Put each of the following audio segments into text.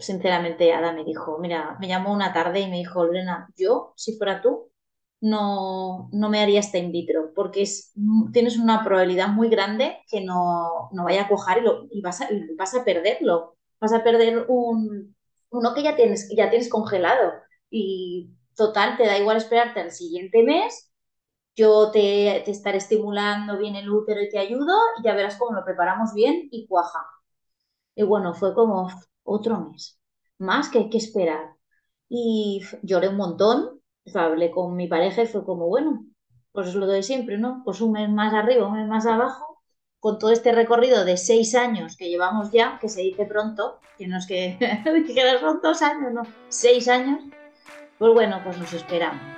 sinceramente, Ada me dijo, mira, me llamó una tarde y me dijo, Lorena, yo, si fuera tú, no, no me haría este in vitro, porque es, tienes una probabilidad muy grande que no, no vaya a cuajar y, lo, y, vas a, vas a perderlo. Vas a perder un, uno que ya tienes, ya tienes congelado. Y total, te da igual esperarte al siguiente mes. Yo te, te estaré estimulando bien el útero y te ayudo y ya verás cómo lo preparamos bien y cuaja. Y bueno, fue como otro mes más que hay que esperar. Y lloré un montón, hablé con mi pareja y fue como, bueno, pues es lo de siempre, ¿no? Pues un mes más arriba, un mes más abajo, con todo este recorrido de seis años que llevamos ya, que se dice pronto, que no es que, que son dos años, no, seis años, pues bueno, pues nos esperamos.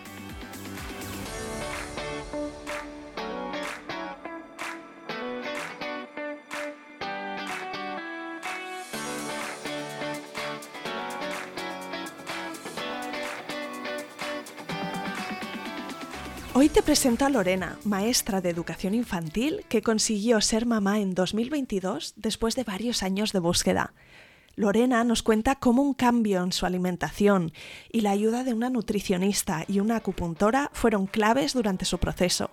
Hoy te presento a Lorena, maestra de educación infantil que consiguió ser mamá en 2022 después de varios años de búsqueda. Lorena nos cuenta cómo un cambio en su alimentación y la ayuda de una nutricionista y una acupuntora fueron claves durante su proceso.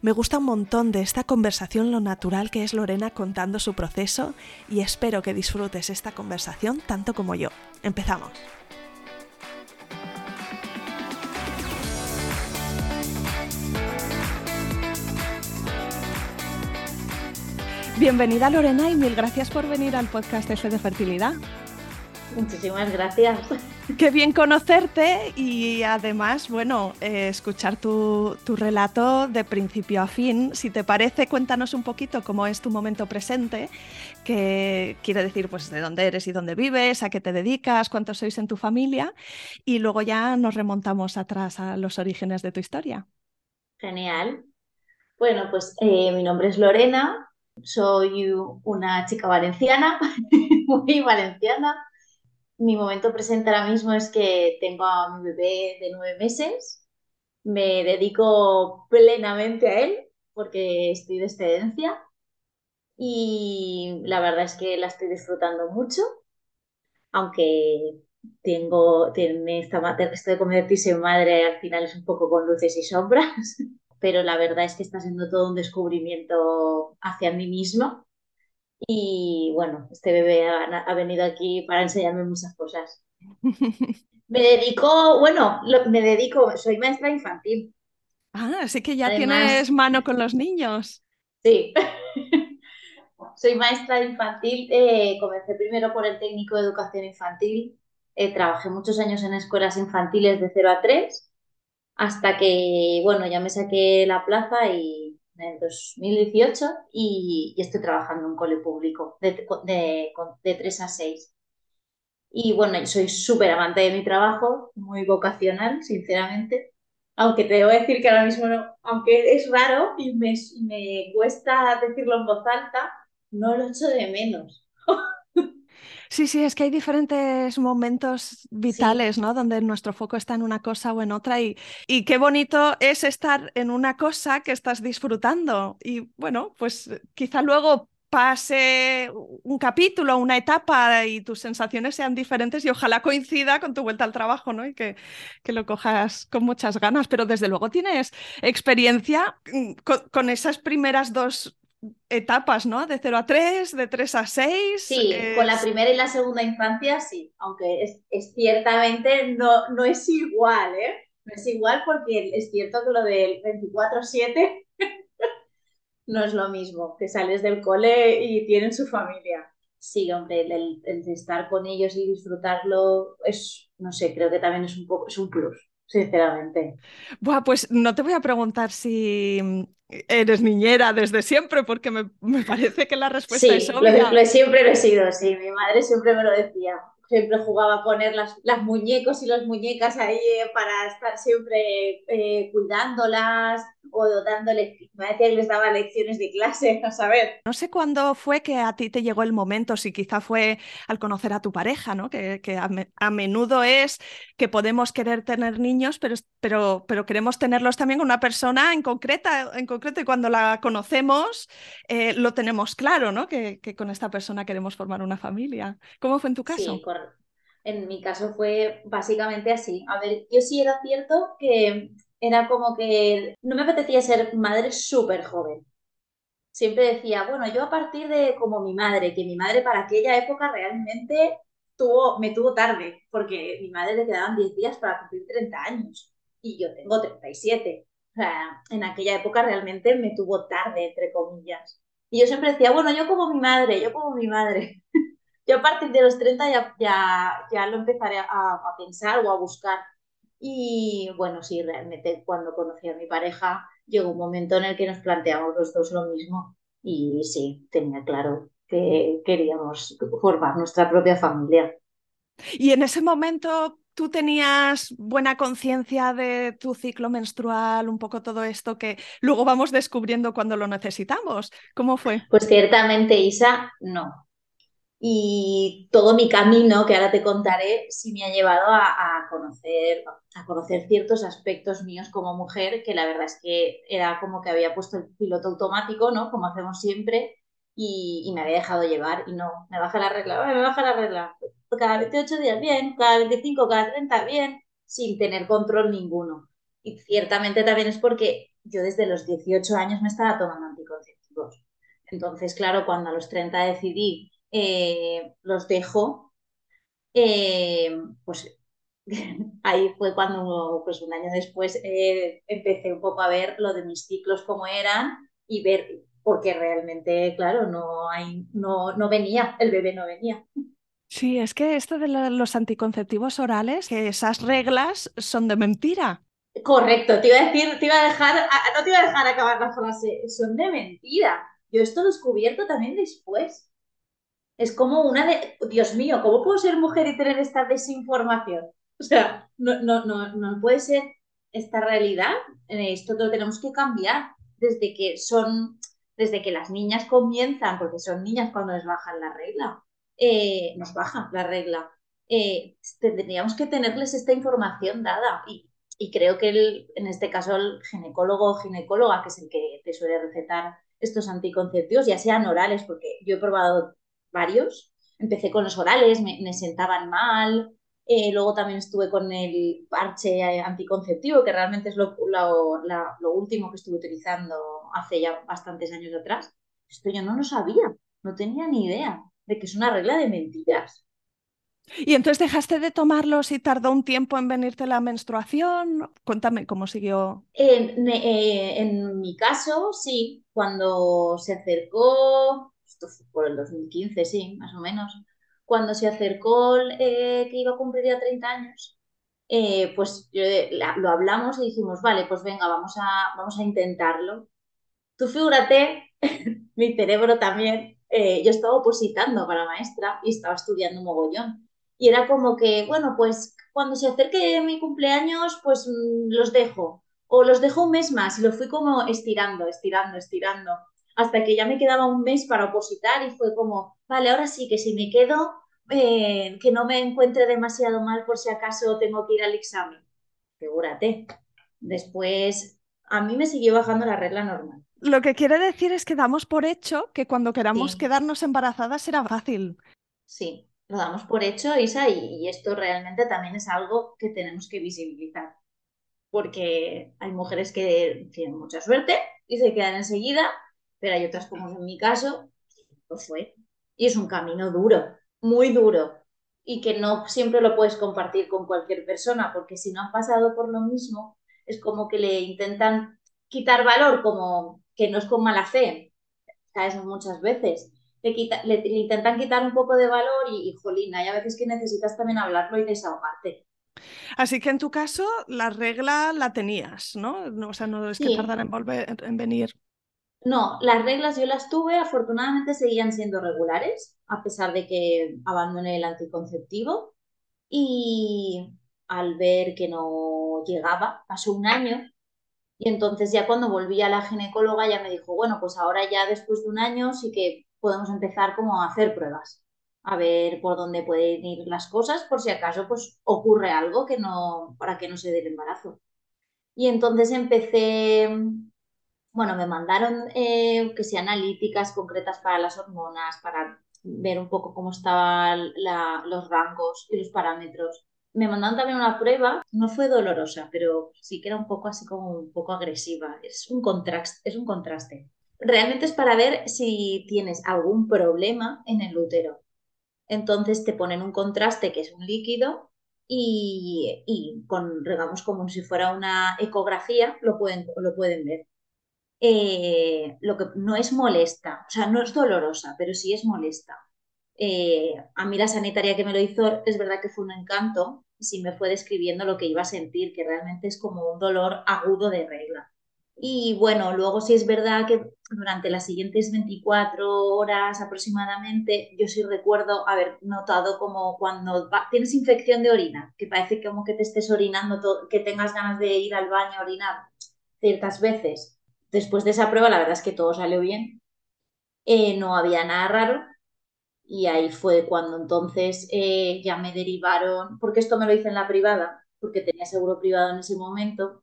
Me gusta un montón de esta conversación lo natural que es Lorena contando su proceso y espero que disfrutes esta conversación tanto como yo. Empezamos. Bienvenida Lorena y mil gracias por venir al podcast F de Fertilidad. Muchísimas gracias. Qué bien conocerte y además, bueno, eh, escuchar tu, tu, relato de principio a fin. Si te parece, cuéntanos un poquito cómo es tu momento presente, qué quiere decir pues de dónde eres y dónde vives, a qué te dedicas, cuántos sois en tu familia y luego ya nos remontamos atrás a los orígenes de tu historia. Genial. Bueno, pues eh, mi nombre es Lorena, soy una chica valenciana, muy valenciana. Mi momento presente ahora mismo es que tengo a mi bebé de nueve meses. Me dedico plenamente a él porque estoy de excedencia y la verdad es que la estoy disfrutando mucho, aunque tengo, tiene esta, esto de convertirse en madre al final es un poco con luces y sombras. pero la verdad es que está siendo todo un descubrimiento hacia mí mismo. Y bueno, este bebé ha, venido aquí para enseñarme muchas cosas. Me dedico, bueno, me dedico, soy maestra infantil. Ah, así que ya tienes mano con los niños. Sí. soy maestra infantil, eh, comencé primero por el técnico de educación infantil, eh, trabajé muchos años en escuelas infantiles de 0 a 3 hasta que, bueno, ya me saqué la plaza y en 2018 y, estoy trabajando en un cole público de, de, 3 a 6. Y bueno, soy súper amante de mi trabajo, muy vocacional, sinceramente. Aunque te debo decir que ahora mismo, aunque es raro y me, me cuesta decirlo en voz alta, no lo echo de menos. Sí, sí, es que hay diferentes momentos vitales, ¿no? Donde nuestro foco está en una cosa o en otra y, y qué bonito es estar en una cosa que estás disfrutando. Y bueno, pues quizá luego pase un capítulo, una etapa y tus sensaciones sean diferentes y ojalá coincida con tu vuelta al trabajo, ¿no? Y que, que lo cojas con muchas ganas, pero desde luego tienes experiencia mm, con esas primeras dos etapas, ¿no? De 0 a 3, de 3 a 6. Sí, con la primera y la segunda infancia sí, aunque es, ciertamente no, no es igual, ¿eh? No es igual porque es cierto que lo del 24-7 no es lo mismo, que sales del cole y tienen su familia. Sí, hombre, el, el, estar con ellos y disfrutarlo es, no sé, creo que también es un poco, es un plus sinceramente. Buah, pues no te voy a preguntar si eres niñera desde siempre, porque me, parece que la respuesta es obvia. Lo, siempre lo he sido, sí. Mi madre siempre me lo decía siempre jugaba a poner las, las muñecos y las muñecas ahí eh, para estar siempre eh, cuidándolas o dándoles, me decía que les daba lecciones de clase, a saber. No sé cuándo fue que a ti te llegó el momento, si quizá fue al conocer a tu pareja, ¿no? que, que a, menudo es que podemos querer tener niños, pero, pero, pero queremos tenerlos también con una persona en, concreta, en concreto y cuando la conocemos eh, lo tenemos claro, ¿no? Que, que, con esta persona queremos formar una familia. ¿Cómo fue en tu caso? Sí, en mi caso fue básicamente así. A ver, yo sí era cierto que era como que no me apetecía ser madre súper joven. Siempre decía, bueno, yo a partir de como mi madre, que mi madre para aquella época realmente tuvo, me tuvo tarde, porque mi madre le quedaban 10 días para cumplir 30 años y yo tengo 37. O sea, en aquella época realmente me tuvo tarde, entre comillas. Y yo siempre decía, bueno, yo como mi madre, yo como mi madre. Yo a partir de los 30 ya, ya, ya lo empezaré a, pensar o a buscar. Y bueno, sí, realmente cuando conocí a mi pareja llegó un momento en el que nos planteamos los dos lo mismo. Y sí, tenía claro que queríamos formar nuestra propia familia. Y en ese momento tú tenías buena conciencia de tu ciclo menstrual, un poco todo esto que luego vamos descubriendo cuando lo necesitamos. ¿Cómo fue? Pues ciertamente, Isa, no y todo mi camino, que ahora te contaré, sí me ha llevado a, conocer, a conocer ciertos aspectos míos como mujer, que la verdad es que era como que había puesto el piloto automático, ¿no? Como hacemos siempre, y, me había dejado llevar, y no, me baja la regla, me baja la regla, cada 28 días bien, cada 25, cada 30 bien, sin tener control ninguno. Y ciertamente también es porque yo desde los 18 años me estaba tomando anticonceptivos. Entonces, claro, cuando a los 30 decidí eh, los dejo, eh, pues ahí fue cuando, pues un año después, eh, empecé un poco a ver lo de mis ciclos cómo eran y ver, porque realmente, claro, no, hay, no, no venía, el bebé no venía. Sí, es que esto de los anticonceptivos orales, que esas reglas son de mentira. Correcto, te iba a decir, te iba a dejar, no te iba a dejar acabar la frase, son de mentira. Yo esto lo he descubierto también después. Es como una de, Dios mío, ¿cómo puedo ser mujer y tener esta desinformación? O sea, no, no, no, no puede ser esta realidad. Esto lo tenemos que cambiar desde que son, desde que las niñas comienzan, porque son niñas cuando les bajan la regla, eh, nos bajan la regla. Eh, tendríamos que tenerles esta información dada y, y creo que en este caso el ginecólogo o ginecóloga, que es el que te suele recetar estos anticonceptivos, ya sean orales, porque yo he probado varios. Empecé con los orales, me, sentaban mal. Eh, luego también estuve con el parche anticonceptivo, que realmente es lo, lo, último que estuve utilizando hace ya bastantes años atrás. Esto yo no lo sabía, no tenía ni idea de que es una regla de mentiras. ¿Y entonces dejaste de tomarlos y tardó un tiempo en venirte la menstruación? Cuéntame cómo siguió. En, eh, en mi caso, sí, cuando se acercó esto fue por el 2015, sí, más o menos, cuando se acercó eh, que iba a cumplir ya 30 años, eh, pues lo hablamos y dijimos, vale, pues venga, vamos a, vamos a intentarlo. Tú figúrate, mi cerebro también, eh, yo estaba opositando para maestra y estaba estudiando mogollón. Y era como que, bueno, pues cuando se acerque mi cumpleaños, pues mm, los dejo. o los dejo un mes más y lo fui como estirando, estirando, estirando, hasta que ya me quedaba un mes para opositar y fue como, vale, ahora sí que si me quedo, eh, que no me encuentre demasiado mal por si acaso tengo que ir al examen. Figúrate. Después, a mí me siguió bajando la regla normal. Lo que quiere decir es que damos por hecho que cuando queramos quedarnos embarazadas será fácil. Sí, lo damos por hecho, Isa, y, esto realmente también es algo que tenemos que visibilizar. Porque hay mujeres que tienen mucha suerte y se quedan enseguida, pero hay otras, como en mi caso, que fue. Y es un camino duro, muy duro, y que no siempre lo puedes compartir con cualquier persona, porque si no han pasado por lo mismo, es como que le intentan quitar valor, como que no es con mala fe, ¿sabes? Muchas veces. Le, le, intentan quitar un poco de valor y, y, jolín, hay a veces que necesitas también hablarlo y desahogarte. Así que en tu caso, la regla la tenías, ¿no? O sea, no es que tardara en, volver, en venir. No, las reglas yo las tuve, afortunadamente seguían siendo regulares, a pesar de que abandoné el anticonceptivo. Y al ver que no llegaba, pasó un año y entonces ya cuando volví a la ginecóloga ya me dijo, bueno, pues ahora ya después de un año sí que podemos empezar como a hacer pruebas, a ver por dónde pueden ir las cosas, por si acaso pues ocurre algo que no, para que no se dé el embarazo. Y entonces empecé, bueno, me mandaron eh, que sea analíticas concretas para las hormonas, para ver un poco cómo estaban los rangos y los parámetros me mandaron también una prueba, no fue dolorosa, pero sí que era un poco así como un poco agresiva. Es un contraste, es un contraste. Realmente es para ver si tienes algún problema en el útero. Entonces te ponen un contraste que es un líquido y, y con, digamos, como si fuera una ecografía, lo pueden, lo pueden ver. Eh, lo que no es molesta, o sea, no es dolorosa, pero sí es molesta. Eh, a mí la sanitaria que me lo hizo es verdad que fue un encanto, si me fue describiendo lo que iba a sentir, que realmente es como un dolor agudo de regla. Y bueno, luego sí es verdad que durante las siguientes 24 horas aproximadamente, yo sí recuerdo haber notado como cuando tienes infección de orina, que parece como que te estés orinando, que tengas ganas de ir al baño a orinar ciertas veces. Después de esa prueba, la verdad es que todo salió bien. Eh, no había nada raro, y ahí fue cuando entonces eh, ya me derivaron, porque esto me lo hice en la privada, porque tenía seguro privado en ese momento,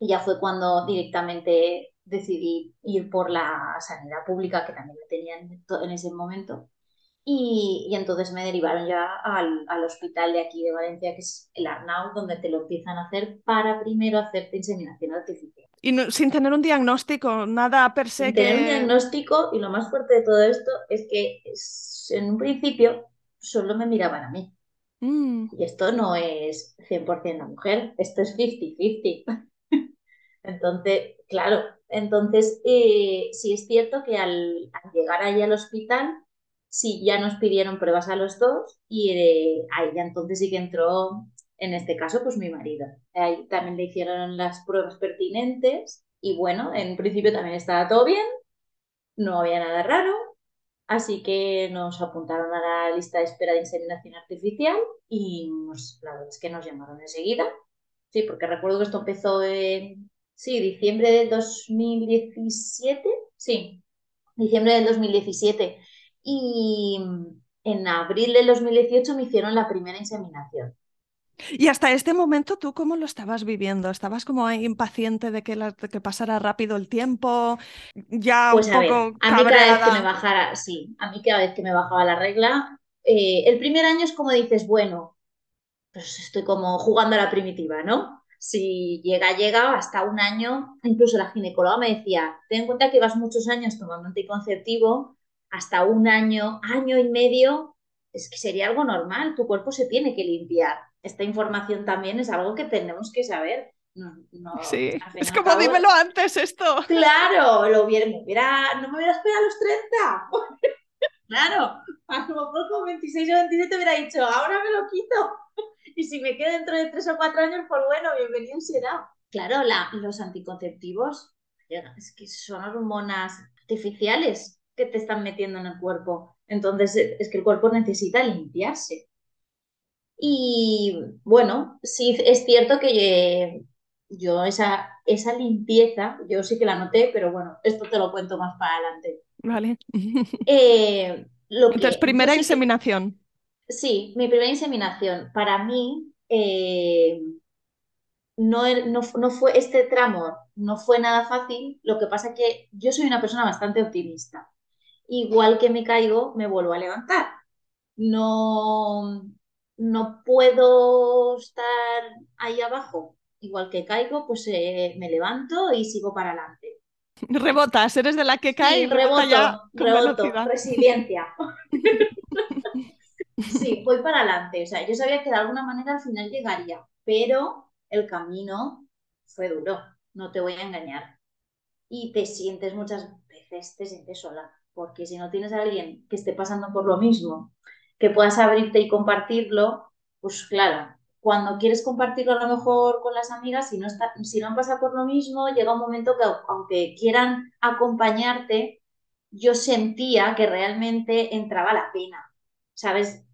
y ya fue cuando directamente decidí ir por la sanidad pública, que también me tenían en ese momento. Y, y, entonces me derivaron ya al, al, hospital de aquí de Valencia, que es el Arnau, donde te lo empiezan a hacer para primero hacerte inseminación artificial. Y sin tener un diagnóstico, nada per se. Sin tener un diagnóstico, y lo más fuerte de todo esto es que en un principio solo me miraban a mí. Mm. Y esto no es 100% la mujer, esto es 50-50. entonces, claro, entonces eh, sí es cierto que al, llegar ahí al hospital, sí ya nos pidieron pruebas a los dos y eh, ahí ya entonces sí que entró, en este caso, pues mi marido. Ahí también le hicieron las pruebas pertinentes y bueno, en principio también estaba todo bien, no había nada raro, Así que nos apuntaron a la lista de espera de inseminación artificial y la verdad es que nos llamaron enseguida. Sí, porque recuerdo que esto empezó en, sí, diciembre del 2017. Sí, diciembre del 2017. Y en abril del 2018 me hicieron la primera inseminación. Y hasta este momento, ¿tú cómo lo estabas viviendo? ¿Estabas como impaciente de que, que pasara rápido el tiempo? Ya pues un poco a, mí cada vez que me bajara, sí, a mí cada vez que me bajaba la regla, eh, el primer año es como dices, bueno, pues estoy como jugando a la primitiva, ¿no? Si llega, llega, hasta un año, incluso la ginecóloga me decía, ten en cuenta que vas muchos años tomando anticonceptivo, hasta un año, año y medio, es que sería algo normal, tu cuerpo se tiene que limpiar esta información también es algo que tenemos que saber. No, sí, es como dímelo antes esto. Claro, lo hubiera, no me hubiera esperado a los 30. claro, a lo mejor con 26 o 27 hubiera dicho, ahora me lo quito. y si me quedo dentro de 3 o 4 años, pues bueno, bienvenido será. Claro, la, los anticonceptivos es que son hormonas artificiales que te están metiendo en el cuerpo. Entonces, es que el cuerpo necesita limpiarse. Y bueno, sí es cierto que yo esa, esa limpieza, yo sí que la noté, pero bueno, esto te lo cuento más para adelante. Vale. Eh, lo que, Entonces, primera inseminación. sí, mi primera inseminación. Para mí, eh, no, no, no, fue este tramo, no fue nada fácil. Lo que pasa que yo soy una persona bastante optimista. Igual que me caigo, me vuelvo a levantar. No, no puedo estar ahí abajo. Igual que caigo, pues eh, me levanto y sigo para adelante. Rebotas, eres de la que cae sí, y rebota reboto, ya reboto, resiliencia. sí, voy para adelante. O sea, yo sabía que de alguna manera al final llegaría, pero el camino fue duro, no te voy a engañar. Y te sientes muchas veces, te sientes sola, porque si no tienes a alguien que esté pasando por lo mismo, que puedas abrirte y compartirlo, pues claro, cuando quieres compartirlo a lo mejor con las amigas, si no, está, si no han pasado por lo mismo, llega un momento que aunque quieran acompañarte, yo sentía que realmente entraba la pena, ¿sabes?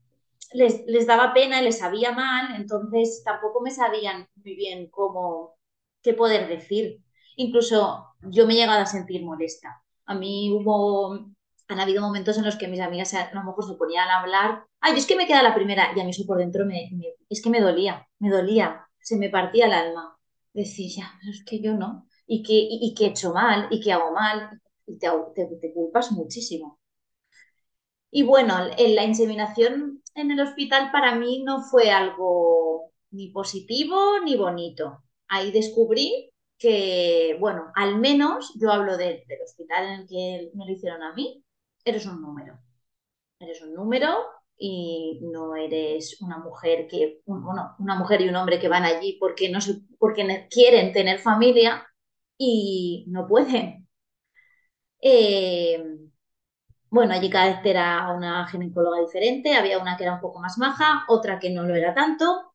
Les, les daba pena, les sabía mal, entonces tampoco me sabían muy bien cómo, qué poder decir. Incluso yo me he llegado a sentir molesta. A mí hubo han habido momentos en los que mis amigas a lo mejor se ponían a hablar, ay, es que me queda la primera, y a mí eso por dentro me, me, es que me dolía, me dolía, se me partía el alma. Decir, ya, es que yo no, y que, y, que he hecho mal, y que hago mal, y te, te, te culpas muchísimo. Y bueno, en la inseminación en el hospital para mí no fue algo ni positivo ni bonito. Ahí descubrí que, bueno, al menos yo hablo de, del hospital en el que me lo hicieron a mí, eres un número. Eres un número y no eres una mujer que, bueno, una mujer y un hombre que van allí porque, no se, porque quieren tener familia y no pueden. Eh, bueno, allí cada vez era una ginecóloga diferente, había una que era un poco más maja, otra que no lo era tanto.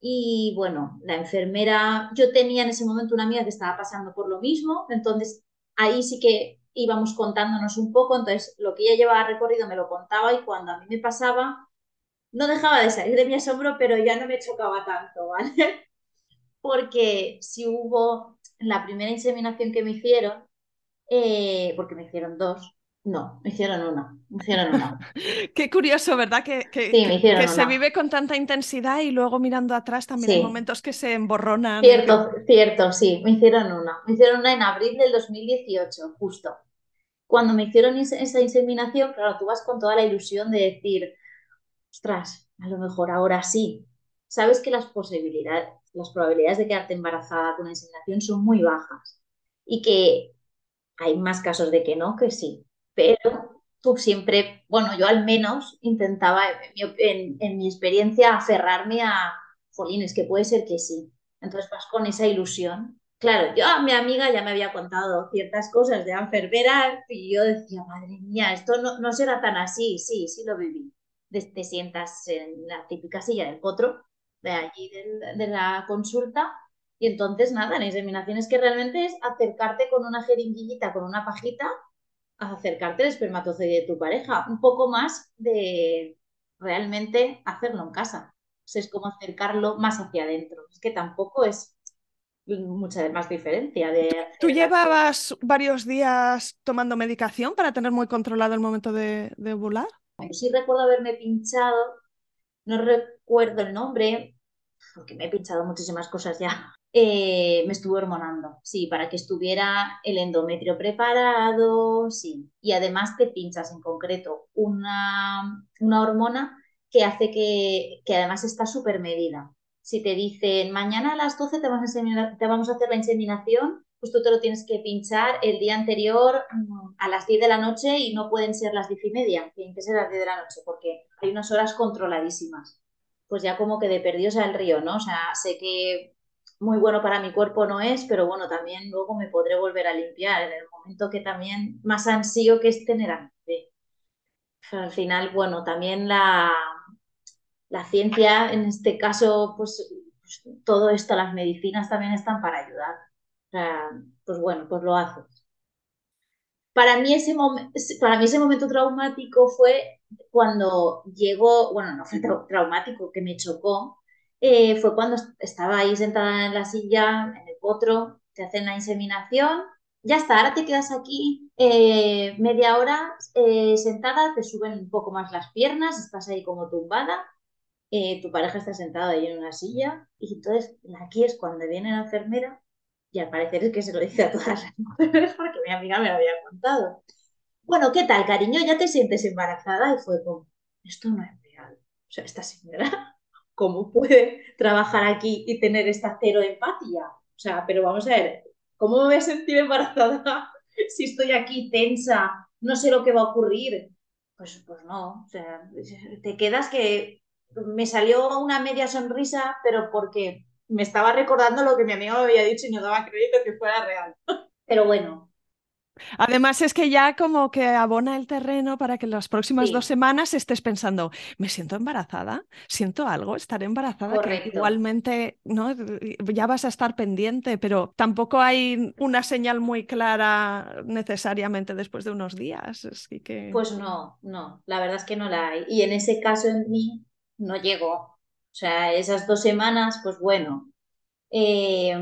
Y bueno, la enfermera, yo tenía en ese momento una amiga que estaba pasando por lo mismo, entonces ahí sí que íbamos contándonos un poco, entonces lo que ella llevaba recorrido me lo contaba y cuando a mí me pasaba, no dejaba de salir de mi asombro, pero ya no me chocaba tanto, ¿vale? Porque si hubo la primera inseminación que me hicieron, eh, porque me hicieron dos, no, me hicieron una, me hicieron una. Qué curioso, ¿verdad? Que, que, sí, me que una. se vive con tanta intensidad y luego mirando atrás también sí. hay momentos que se emborronan. Cierto, cierto, sí, me hicieron una. Me hicieron una en abril del 2018, justo. Cuando me hicieron esa inseminación, claro, tú vas con toda la ilusión de decir, ostras, a lo mejor ahora sí. Sabes que las posibilidades, las probabilidades de quedarte embarazada con una inseminación son muy bajas y que hay más casos de que no que sí pero tú siempre, bueno, yo al menos intentaba, en, en, en mi experiencia, aferrarme a, jolines, que puede ser que sí. Entonces vas con esa ilusión. Claro, yo a mi amiga ya me había contado ciertas cosas de enfermera y yo decía, madre mía, esto no, no será tan así. Sí, sí lo viví. Te sientas en la típica silla del potro, de allí de, la consulta, y entonces nada, la inseminación es que realmente es acercarte con una jeringuillita, con una pajita, a acercarte al espermatozoide de tu pareja, un poco más de realmente hacerlo en casa. O sea, es como acercarlo más hacia adentro. Es que tampoco es mucha más diferencia. De ¿Tú llevabas varios días tomando medicación para tener muy controlado el momento de, de ovular? Sí recuerdo haberme pinchado, no recuerdo el nombre, porque me he pinchado muchísimas cosas ya. Eh, me estuve hormonando, sí, para que estuviera el endometrio preparado, sí. Y además te pinchas en concreto una, una hormona que hace que, que además está súper medida. Si te dicen mañana a las 12 te vamos, a te vamos a hacer la inseminación, pues tú te lo tienes que pinchar el día anterior a las 10 de la noche y no pueden ser las 10 y media, tienen que ser las 10 de la noche porque hay unas horas controladísimas. Pues ya como que de perdidos al río, ¿no? O sea, sé que muy bueno para mi cuerpo no es, pero bueno, también luego me podré volver a limpiar en el momento que también más ansío que es tener bebé. Al final, bueno, también la, la ciencia, en este caso, pues, pues, todo esto, las medicinas también están para ayudar. O sea, pues bueno, pues lo haces. Para mí, ese para mí ese momento traumático fue cuando llegó, bueno, no fue traumático, que me chocó, eh, fue cuando estaba ahí sentada en la silla, en el potro, te hacen la inseminación, ya está, ahora te quedas aquí eh, media hora eh, sentada, te suben un poco más las piernas, estás ahí como tumbada, tu pareja está sentada ahí en una silla y entonces aquí es cuando viene la enfermera y al parecer es que se lo dice a todas las mujeres porque mi amiga me lo había contado. Bueno, ¿qué tal, cariño? ¿Ya te sientes embarazada? Y fue como, esto no es real. O sea, esta señora, ¿cómo puede trabajar aquí y tener esta cero empatía? O sea, pero vamos a ver, ¿cómo me voy a sentir embarazada si estoy aquí tensa? No sé lo que va a ocurrir. Pues, pues no, o sea, te quedas que me salió una media sonrisa, pero porque me estaba recordando lo que mi amigo me había dicho y no daba crédito que fuera real. Pero bueno. Además es que ya como que abona el terreno para que las próximas dos semanas estés pensando, me siento embarazada, siento algo, estaré embarazada, que igualmente ¿no? ya vas a estar pendiente, pero tampoco hay una señal muy clara necesariamente después de unos días. que... Pues no, no, la verdad es que no la hay. Y en ese caso en mí no llegó. O sea, esas dos semanas, pues bueno, eh,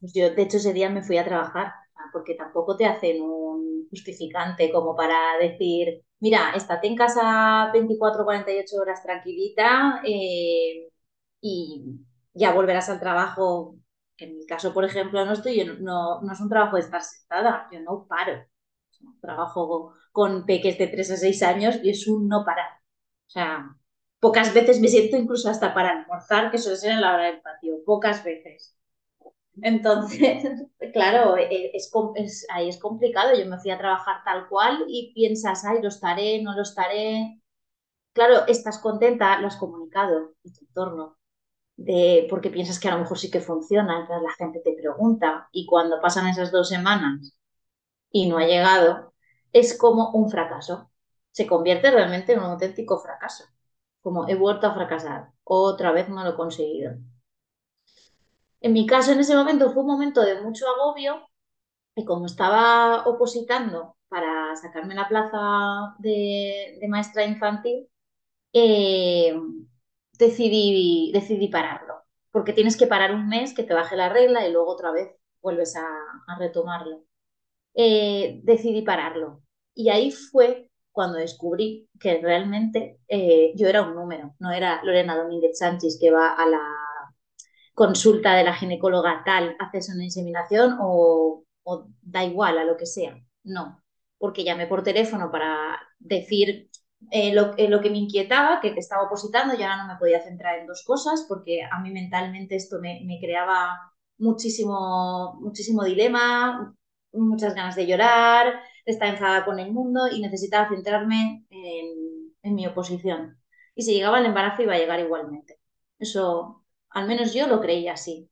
pues yo de hecho ese día me fui a trabajar, porque tampoco te hacen un justificante como para decir, mira, estate en casa 24, 48 horas tranquilita eh, y ya volverás al trabajo. En mi caso, por ejemplo, no estoy, no, no es un trabajo de estar sentada, yo no paro. Trabajo con peques de 3 a 6 años y es un no parar. O sea, Pocas veces me siento incluso hasta para almorzar, que suele ser en la hora del patio, pocas veces. Entonces, claro, e, es, ahí es complicado. Yo me fui a trabajar tal cual y piensas, ay, lo estaré, no lo estaré. Claro, estás contenta, lo has comunicado en tu entorno, de, porque piensas que a lo mejor sí que funciona, entonces la gente te pregunta y cuando pasan esas dos semanas y no ha llegado, es como un fracaso. Se convierte realmente en un auténtico fracaso como he vuelto a fracasar, otra vez no lo he conseguido. En mi caso, en ese momento fue un momento de mucho agobio y como estaba opositando para sacarme la plaza de, maestra infantil, eh, decidí, decidí pararlo, porque tienes que parar un mes que te baje la regla y luego otra vez vuelves a, retomarlo. Eh, decidí pararlo. Y ahí fue cuando descubrí que realmente eh, yo era un número, no era Lorena Domínguez Sánchez que va a la consulta de la ginecóloga tal, haces una inseminación o, da igual a lo que sea. No, porque llamé por teléfono para decir eh, lo, eh, lo, que me inquietaba, que te estaba opositando, y ahora no me podía centrar en dos cosas, porque a mí mentalmente esto me, creaba muchísimo, muchísimo dilema, muchas ganas de llorar, está enfadada con el mundo y necesitaba centrarme en, mi oposición. Y si llegaba el embarazo iba a llegar igualmente. Eso, al menos yo lo creía así.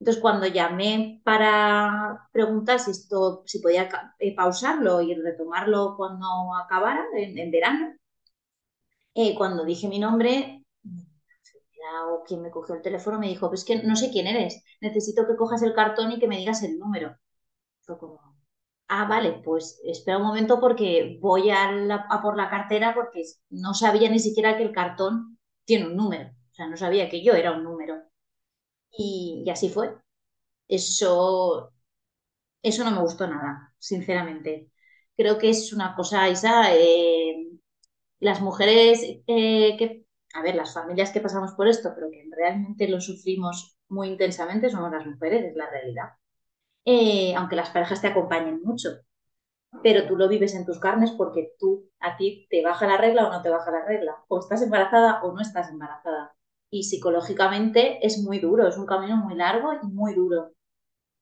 Entonces, cuando llamé para preguntar si esto, si podía eh, pausarlo y retomarlo cuando acabara, en, verano, eh, cuando dije mi nombre, o quien me cogió el teléfono me dijo, pues que no sé quién eres, necesito que cojas el cartón y que me digas el número. Fue como, ah, vale, pues espera un momento porque voy a, por la cartera porque no sabía ni siquiera que el cartón tiene un número. O sea, no sabía que yo era un Y, así fue. Eso, eso no me gustó nada, sinceramente. Creo que es una cosa, Isa, eh, las mujeres eh, que, a ver, las familias que pasamos por esto, pero que realmente lo sufrimos muy intensamente somos las mujeres, es la realidad. Eh, aunque las parejas te acompañen mucho. Pero tú lo vives en tus carnes porque tú, a ti, te baja la regla o no te baja la regla. O estás embarazada o no estás embarazada. Y psicológicamente es muy duro, es un camino muy largo y muy duro.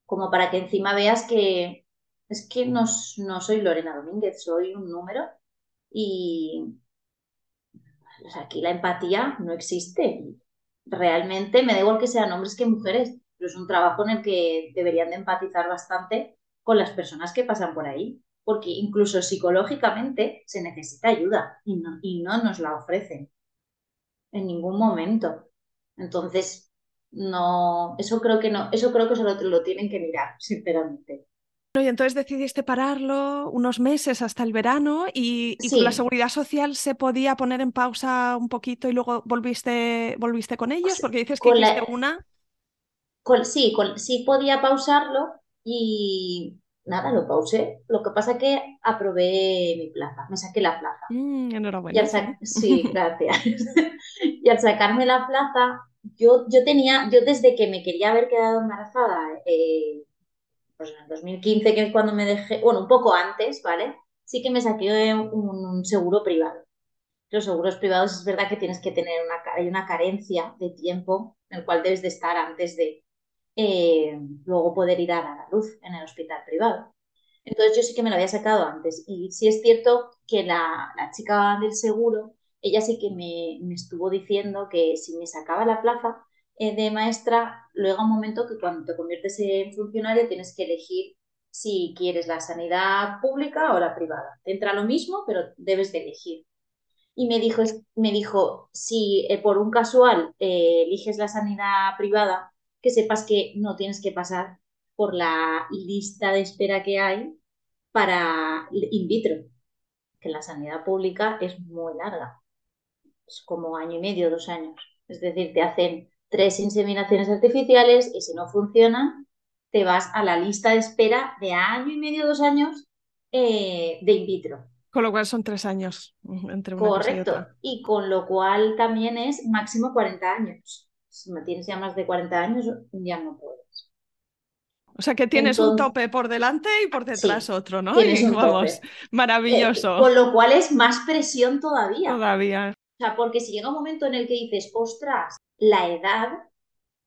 Como para que encima veas que es que no, no soy Lorena Domínguez, soy un número y aquí la empatía no existe. Realmente me da igual que sean hombres que mujeres pero es un trabajo en el que deberían de empatizar bastante con las personas que pasan por ahí, porque incluso psicológicamente se necesita ayuda y no, y no nos la ofrecen en ningún momento. Entonces, no, eso creo que no, eso creo que solo lo tienen que mirar, sinceramente. Y entonces decidiste pararlo unos meses hasta el verano y, con la seguridad social se podía poner en pausa un poquito y luego volviste, volviste con ellos, porque dices que hiciste una. sí, sí podía pausarlo y nada, lo pausé. Lo que pasa es que aprobé mi plaza, me saqué la plaza. Mm, enhorabuena. Sí, gracias. y al sacarme la plaza, yo, yo tenía, yo desde que me quería haber quedado embarazada, eh, pues en el 2015, que es cuando me dejé, bueno, un poco antes, ¿vale? Sí que me saqué un, seguro privado. Los seguros privados es verdad que tienes que tener una, hay una carencia de tiempo en el cual debes de estar antes de eh, luego poder ir a la luz en el hospital privado. Entonces yo sí que me lo había sacado antes y sí es cierto que la, la chica del seguro, ella sí que me, me, estuvo diciendo que si me sacaba la plaza, eh, de maestra, luego un momento que cuando te conviertes en funcionario tienes que elegir si quieres la sanidad pública o la privada. Te entra lo mismo, pero debes de elegir. Y me dijo, me dijo si eh, por un casual eliges la sanidad privada, que sepas que no tienes que pasar por la lista de espera que hay para in vitro, que la sanidad pública es muy larga, es como año y medio, dos años. Es decir, te hacen tres inseminaciones artificiales y si no funcionan, te vas a la lista de espera de año y medio, dos años eh, de in vitro. Con lo cual son tres años entre una Correcto. Cosa y, y, con lo cual también es máximo 40 años. Si tienes ya más de 40 años, ya no puedes. O sea que tienes un tope por delante y por detrás otro, ¿no? Un vamos, maravilloso. Eh, con lo cual es más presión todavía. Todavía. O sea, porque si llega un momento en el que dices, ostras, la edad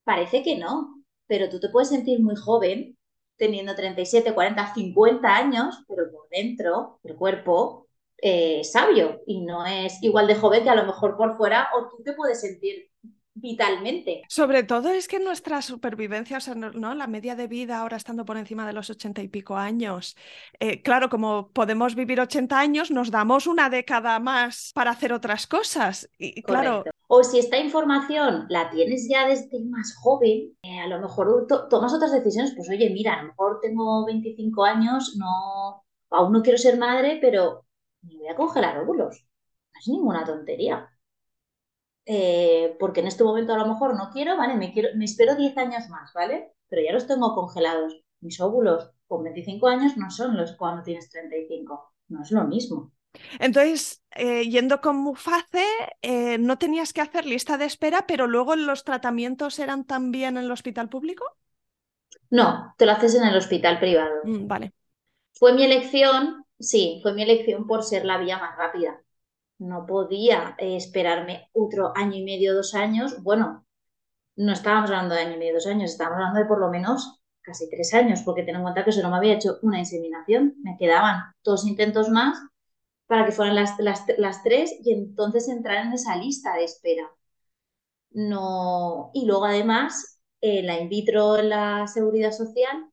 parece que no, pero tú te puedes sentir muy joven teniendo 37, 40, 50 años, pero por dentro el cuerpo es eh, sabio y no es igual de joven que a lo mejor por fuera o tú te puedes sentir vitalmente. Sobre todo es que nuestra supervivencia, o sea, ¿no? la media de vida ahora estando por encima de los ochenta y pico años, eh, claro, como podemos vivir 80 años, nos damos una década más para hacer otras cosas. Y claro. O si esta información la tienes ya desde más joven, eh, a lo mejor tomas otras decisiones, pues oye, mira, a lo mejor tengo 25 años, no, aún no quiero ser madre, pero me voy a congelar óvulos. No es ninguna tontería. Eh, porque en este momento a lo mejor no quiero, ¿vale? Me, quiero, me espero 10 años más, ¿vale? Pero ya los tengo congelados. Mis óvulos con 25 años no son los cuando tienes 35, no es lo mismo. Entonces, eh, yendo con Muface, eh, ¿no tenías que hacer lista de espera, pero luego los tratamientos eran también en el hospital público? No, te lo haces en el hospital privado. Mm, vale. Fue mi elección, sí, fue mi elección por ser la vía más rápida no podía eh, esperarme otro año y medio, dos años. Bueno, no estábamos hablando de año y medio, dos años, estábamos hablando de por lo menos casi tres años, porque ten en cuenta que solo me había hecho una inseminación. Me quedaban dos intentos más para que fueran las, las, tres y entonces entrar en esa lista de espera. No, y luego además, la in vitro la seguridad social,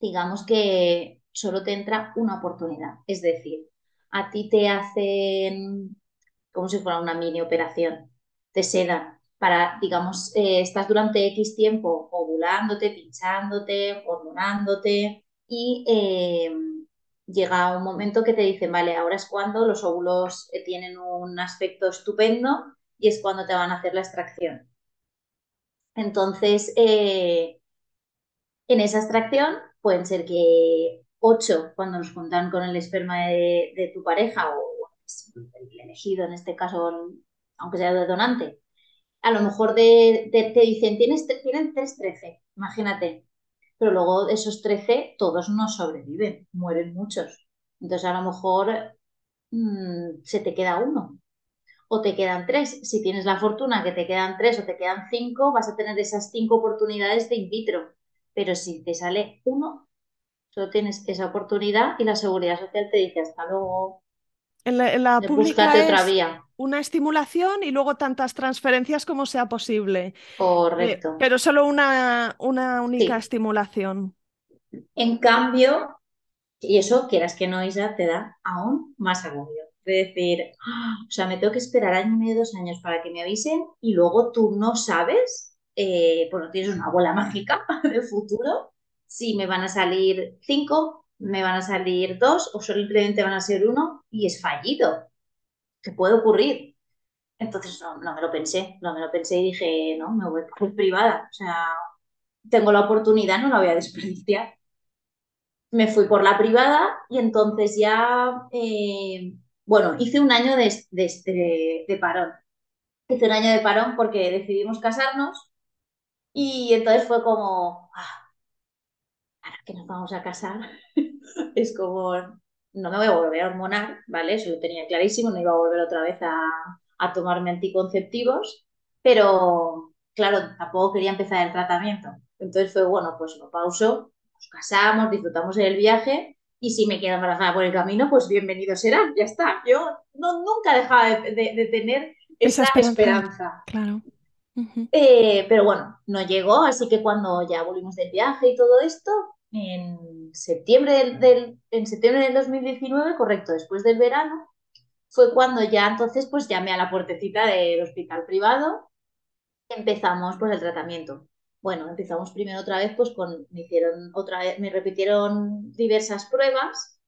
digamos que solo te entra una oportunidad. Es decir, a ti te hacen como si fuera una mini operación, te sedan para, digamos, eh, estás durante X tiempo ovulándote, pinchándote, hormonándote y eh, llega un momento que te dicen, vale, ahora es cuando los óvulos eh, tienen un aspecto estupendo y es cuando te van a hacer la extracción. Entonces, en esa extracción pueden ser que 8 cuando nos juntan con el esperma de, tu pareja o el elegido en este caso, aunque sea de donante. A lo mejor te dicen, Tienes, tienen 3, 13, imagínate. Pero luego de esos 13, todos no sobreviven, mueren muchos. Entonces a lo mejor mm, se te queda uno. O te quedan tres. Si tienes la fortuna que te quedan tres o te quedan cinco, vas a tener esas cinco oportunidades de in vitro. Pero si te sale uno, Solo tienes esa oportunidad y la seguridad social te dice hasta luego. En la, pública otra vía. una estimulación y luego tantas transferencias como sea posible. Correcto. Eh, pero solo una, una única estimulación. En cambio, y eso, quieras que no, Isa, te da aún más agobio. De decir, ah, o sea, me tengo que esperar año y medio, dos años para que me avisen y luego tú no sabes, eh, pues no tienes una bola mágica del futuro si me van a salir cinco, me van a salir dos o simplemente van a ser uno y es fallido. ¿Qué puede ocurrir? Entonces no, no, me lo pensé, no me lo pensé y dije, no, me voy por privada. O sea, tengo la oportunidad, no la voy a desperdiciar. Me fui por la privada y entonces ya, eh, bueno, hice un año de, este, de parón. Hice un año de parón porque decidimos casarnos y entonces fue como, ah, que nos vamos a casar, es como, no me voy a volver a hormonar, ¿vale? Eso lo tenía clarísimo, no iba a volver otra vez a, a tomarme anticonceptivos, pero claro, tampoco quería empezar el tratamiento. Entonces fue, bueno, pues lo pauso, nos casamos, disfrutamos el viaje y si me quedo embarazada por el camino, pues bienvenido será, ya está. Yo no, nunca dejaba de, de, tener esa, esperanza. Claro. Eh, pero bueno, no llegó, así que cuando ya volvimos del viaje y todo esto, en septiembre del, en septiembre del 2019, correcto, después del verano, fue cuando ya entonces pues llamé a la puertecita del hospital privado empezamos pues el tratamiento. Bueno, empezamos primero otra vez pues con, me hicieron otra vez, me repitieron diversas pruebas.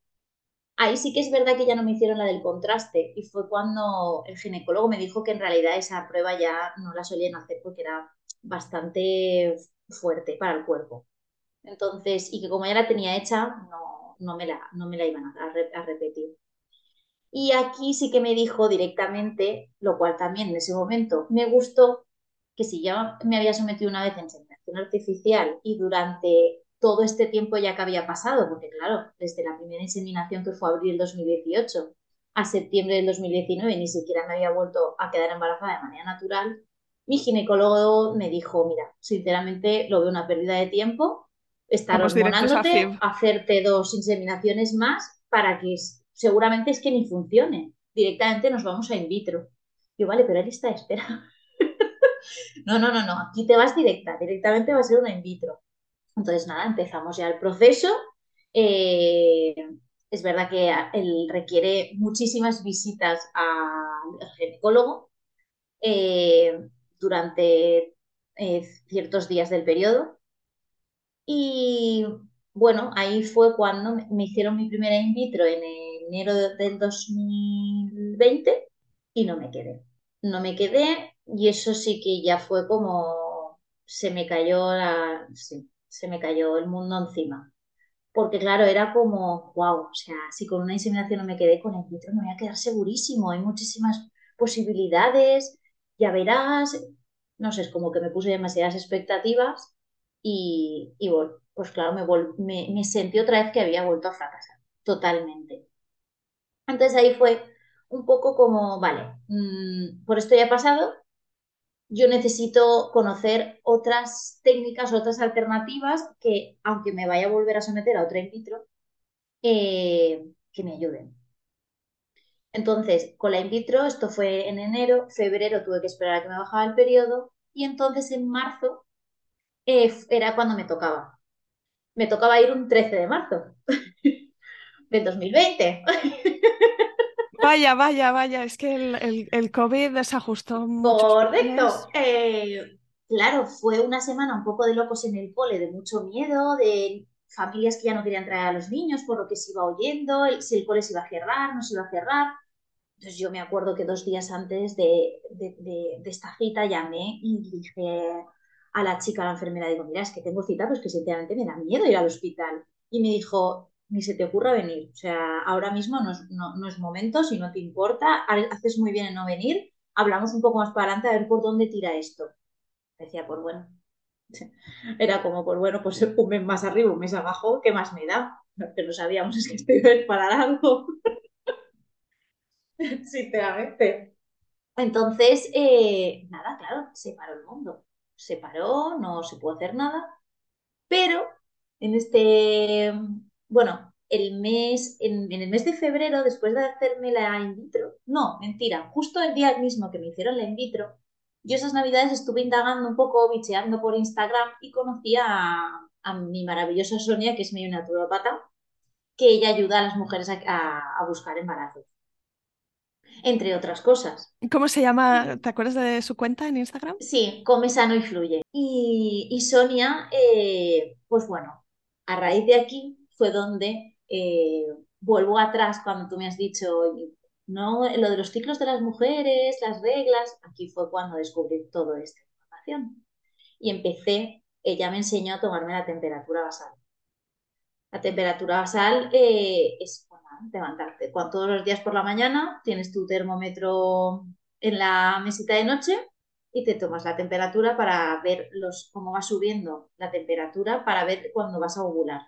Ahí sí que es verdad que ya no me hicieron la del contraste y fue cuando el ginecólogo me dijo que en realidad esa prueba ya no la solían hacer porque era bastante fuerte para el cuerpo. Entonces, y que como ya la tenía hecha, no, no, me, la, no me la iban a, repetir. Y aquí sí que me dijo directamente, lo cual también en ese momento me gustó, que si ya me había sometido una vez en inseminación artificial y durante todo este tiempo ya que había pasado, porque claro, desde la primera inseminación que fue abril del 2018 a septiembre del 2019 ni siquiera me había vuelto a quedar embarazada de manera natural, mi ginecólogo me dijo, mira, sinceramente lo veo una pérdida de tiempo, estar hormonándote, hacerte dos inseminaciones más para que seguramente es que ni funcione. Directamente nos vamos a in vitro. Yo, vale, pero él está espera. no, no, no, no, aquí te vas directa, directamente va a ser una in vitro. Entonces, nada, empezamos ya el proceso. Eh, es verdad que él requiere muchísimas visitas al ginecólogo eh, durante eh, ciertos días del periodo. Y bueno, ahí fue cuando me hicieron mi primera in vitro en enero del 2020 y no me quedé. No me quedé y eso sí que ya fue como se me cayó la, se me cayó el mundo encima. Porque claro, era como, wow, o sea, si con una inseminación no me quedé con el vitro, me voy a quedar segurísimo, hay muchísimas posibilidades, ya verás, no sé, es como que me puse demasiadas expectativas y, y pues claro, me, me, sentí otra vez que había vuelto a fracasar, totalmente. Entonces ahí fue un poco como, vale, mm, por esto ya ha pasado, yo necesito conocer otras técnicas, otras alternativas que, aunque me vaya a volver a someter a otra in vitro, eh, que me ayuden. Entonces, con la in vitro, esto fue en enero, febrero tuve que esperar a que me bajaba el periodo y entonces en marzo eh, era cuando me tocaba. Me tocaba ir un 13 de marzo del 2020. Vaya, vaya, vaya, es que el, el, COVID desajustó mucho. Correcto. Eh, claro, fue una semana un poco de locos en el cole, de mucho miedo, de familias que ya no querían traer a los niños por lo que se iba oyendo, si el cole se iba a cerrar, no se iba a cerrar. Entonces yo me acuerdo que dos días antes de, de, de, esta cita llamé y dije a la chica, a la enfermera, digo, mira, es que tengo cita, pues que sinceramente me da miedo ir al hospital. Y me dijo, ni se te ocurra venir. O sea, ahora mismo no es, no, es momento, si no te importa, haces muy bien en no venir, hablamos un poco más para adelante a ver por dónde tira esto. Decía, por bueno. Era como, por bueno, pues un mes más arriba, un mes abajo, ¿qué más me da? Pero no sabíamos, es que estoy para algo. Sinceramente. Entonces, eh, nada, claro, se paró el mundo. Se paró, no se pudo hacer nada, pero en este bueno, el mes, en, el mes de febrero, después de hacerme la in vitro, no, mentira, justo el día mismo que me hicieron la in vitro, yo esas navidades estuve indagando un poco, bicheando por Instagram y conocí a, mi maravillosa Sonia, que es mi naturopata, que ella ayuda a las mujeres a, buscar embarazos entre otras cosas. ¿Cómo se llama? ¿Te acuerdas de su cuenta en Instagram? Sí, Come Sano y Fluye. Y, Sonia, eh, pues bueno, A raíz de aquí fue donde eh, vuelvo atrás cuando tú me has dicho, no, lo de los ciclos de las mujeres, las reglas, aquí fue cuando descubrí toda esta información. Y empecé, ella me enseñó a tomarme la temperatura basal. La temperatura basal eh, es levantarte. Cuando todos los días por la mañana tienes tu termómetro en la mesita de noche y te tomas la temperatura para ver los, cómo va subiendo la temperatura para ver cuándo vas a ovular.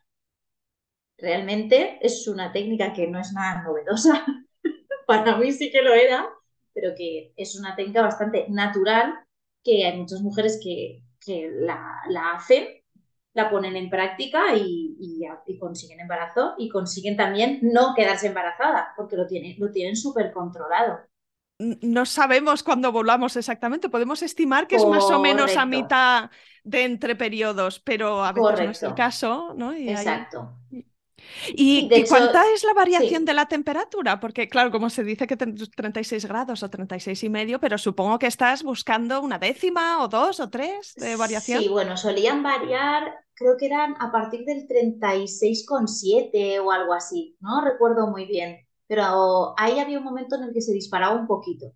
Realmente es una técnica que no es nada novedosa, para mí sí que lo era, pero que es una técnica bastante natural que hay muchas mujeres que, la, hacen, la ponen en práctica y, y, consiguen embarazo y consiguen también no quedarse embarazada porque lo tienen, lo tienen súper controlado no sabemos cuándo volamos exactamente. Podemos estimar que es más o menos a mitad de entre periodos, pero a veces no es el caso, ¿no? Exacto. ¿Y, cuánta es la variación de la temperatura? Porque, claro, como se dice que 36 grados o 36 y medio, pero supongo que estás buscando una décima o dos o tres de variación. Sí, bueno, solían variar, creo que eran a partir del 36,7 o algo así, no recuerdo muy bien pero ahí había un momento en el que se disparaba un poquito.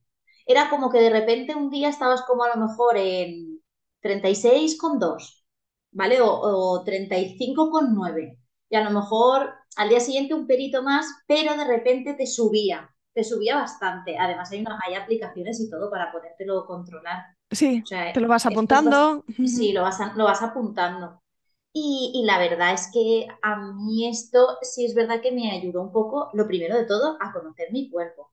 Era como que de repente un día estabas como a lo mejor en 36,2, ¿vale? O, o 35,9. Y a lo mejor al día siguiente un perito más, pero de repente te subía, te subía bastante. Además hay, hay aplicaciones y todo para podértelo controlar. Sí, te lo vas apuntando. sí, lo vas, lo vas apuntando. Y, la verdad es que a mí esto sí es verdad que me ayudó un poco, lo primero de todo, a conocer mi cuerpo.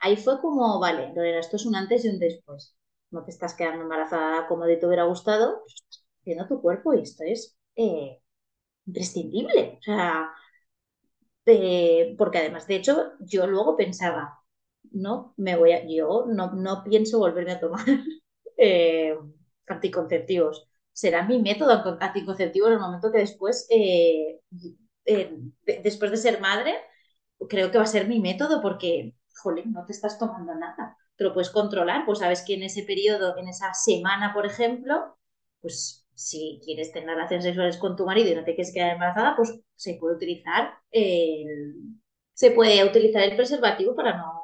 Ahí fue como, vale, Lorena, esto es un antes y un después. No te estás quedando embarazada como de te hubiera gustado, estás viendo tu cuerpo y esto es eh, imprescindible. O sea, porque además, de hecho, yo luego pensaba, no, me voy a, yo no, no pienso volverme a tomar eh, anticonceptivos será mi método anticonceptivo en el momento que después, eh, eh, después de ser madre, creo que va a ser mi método porque, jolín, no te estás tomando nada. Te lo puedes controlar, pues sabes que en ese periodo, en esa semana, por ejemplo, pues si quieres tener relaciones sexuales con tu marido y no te quieres quedar embarazada, pues se puede utilizar el, se puede utilizar el preservativo para no,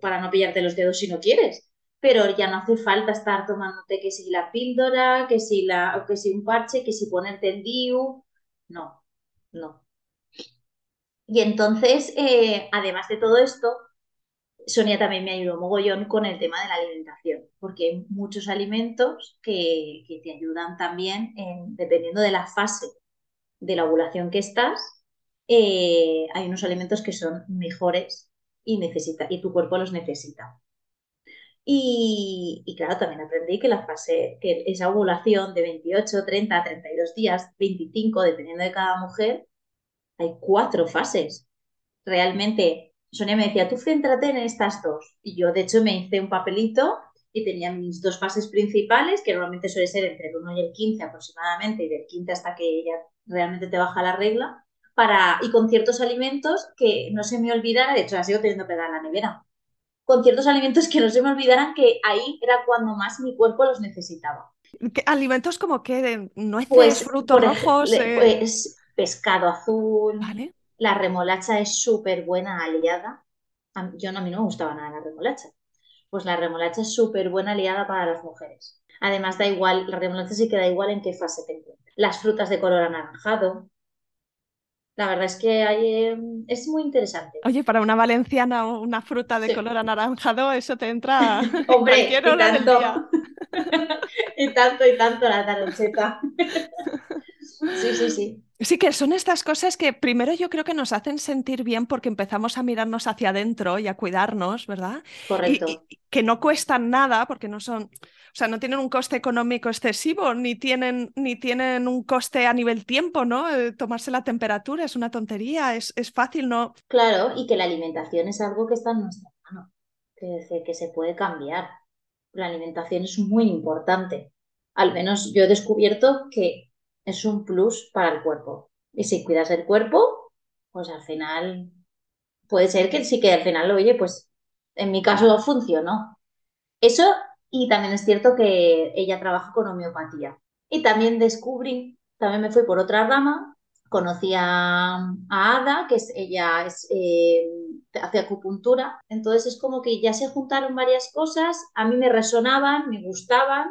para no pillarte los dedos si no quieres pero ya no hace falta estar tomándote que si la píldora, que si, la, que si un parche, que si ponerte en DIU. No, no. Y entonces, eh, además de todo esto, Sonia también me ayudó mogollón con el tema de la alimentación, porque hay muchos alimentos que, te ayudan también, dependiendo de la fase de la ovulación que estás, eh, hay unos alimentos que son mejores y, necesita, y tu cuerpo los necesita. Y, claro, también aprendí que la fase, que esa ovulación de 28, 30, 32 días, 25, dependiendo de cada mujer, hay cuatro fases. Realmente, Sonia me decía, tú céntrate en estas dos. Y yo, de hecho, me hice un papelito y tenía mis dos fases principales, que normalmente suele ser entre el 1 y el 15 aproximadamente, y del 15 hasta que ya realmente te baja la regla, para, y con ciertos alimentos que no se me olvidara, de hecho la sigo teniendo pegada en la nevera, con ciertos alimentos que no se me olvidaran que ahí era cuando más mi cuerpo los necesitaba. ¿Alimentos como qué? ¿Nueces, pues, frutos rojos? Eh? Pues pescado azul. La remolacha es súper buena aliada. Yo a mí no me gustaba nada la remolacha. Pues la remolacha es súper buena aliada para las mujeres. Además, da igual, la remolacha sí que da igual en qué fase te encuentres. Las frutas de color anaranjado, la verdad es que em, es muy interesante. Oye, para una valenciana una fruta de color anaranjado, eso te entra Hombre, y tanto. y tanto y tanto la taroncheta. sí, sí, sí. Sí, que son estas cosas que primero yo creo que nos hacen sentir bien porque empezamos a mirarnos hacia adentro y a cuidarnos, ¿verdad? Correcto. Y, que no cuestan nada porque no son, sea, no tienen un coste económico excesivo, ni tienen, ni tienen un coste a nivel tiempo, ¿no? Eh, tomarse la temperatura es una tontería, es, es, fácil, ¿no? Claro, y que la alimentación es algo que está en nuestra mano, que, que se puede cambiar. La alimentación es muy importante. Al menos yo he descubierto que es un plus para el cuerpo. Y si cuidas el cuerpo, pues al final puede ser que sí que al final, oye, pues en mi caso funcionó. Eso, y también es cierto que ella trabaja con homeopatía. Y también descubrí, también me fui por otra rama, conocí a, Ada, que es, ella es, eh, hace acupuntura, entonces es como que ya se juntaron varias cosas, a mí me resonaban, me gustaban,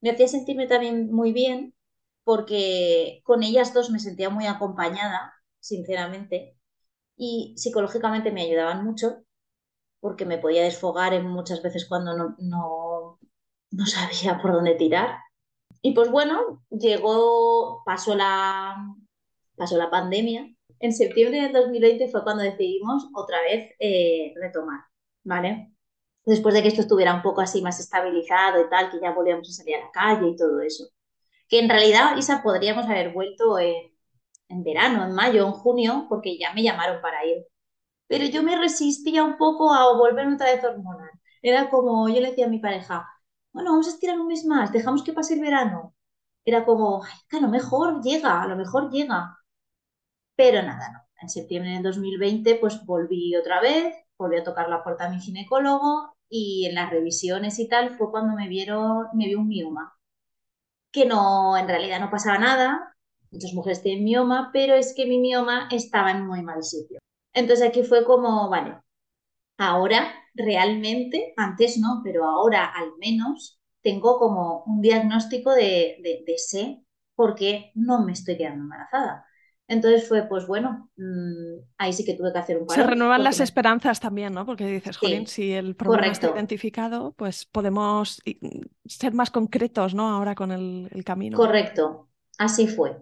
me hacía sentirme también muy bien, porque con ellas dos me sentía muy acompañada, sinceramente, y psicológicamente me ayudaban mucho, porque me podía desfogar en muchas veces cuando no, no, no sabía por dónde tirar. Y pues bueno, llegó, pasó la, pasó la pandemia. En septiembre del 2020 fue cuando decidimos otra vez eh, retomar, ¿vale? Después de que esto estuviera un poco así más estabilizado y tal, que ya volvíamos a salir a la calle y todo eso. Que en realidad, Isa, podríamos haber vuelto en, en verano, en mayo, en junio, porque ya me llamaron para ir. Pero yo me resistía un poco a volver otra vez hormonal. Era como, yo le decía a mi pareja, bueno, vamos a estirar un mes más, dejamos que pase el verano. Era como, Ay, a lo mejor llega, a lo mejor llega. Pero nada, no. En septiembre del 2020 pues volví otra vez, volví a tocar la puerta a mi ginecólogo y en las revisiones y tal fue cuando me vieron, me vio un mioma. Que no, en realidad no pasaba nada, muchas mujeres tienen mioma, pero es que mi mioma estaba en muy mal sitio. Entonces aquí fue como, vale, ahora realmente, antes no, pero ahora al menos tengo como un diagnóstico de, de, de sé por qué no me estoy quedando embarazada. Entonces fue, pues bueno, mmm, ahí sí que tuve que hacer un parón. Se renuevan las esperanzas también, ¿no? Porque dices, Jolín, sí, si el problema correcto. está identificado, pues podemos ser más concretos, ¿no? Ahora con el, el camino. Correcto, así fue.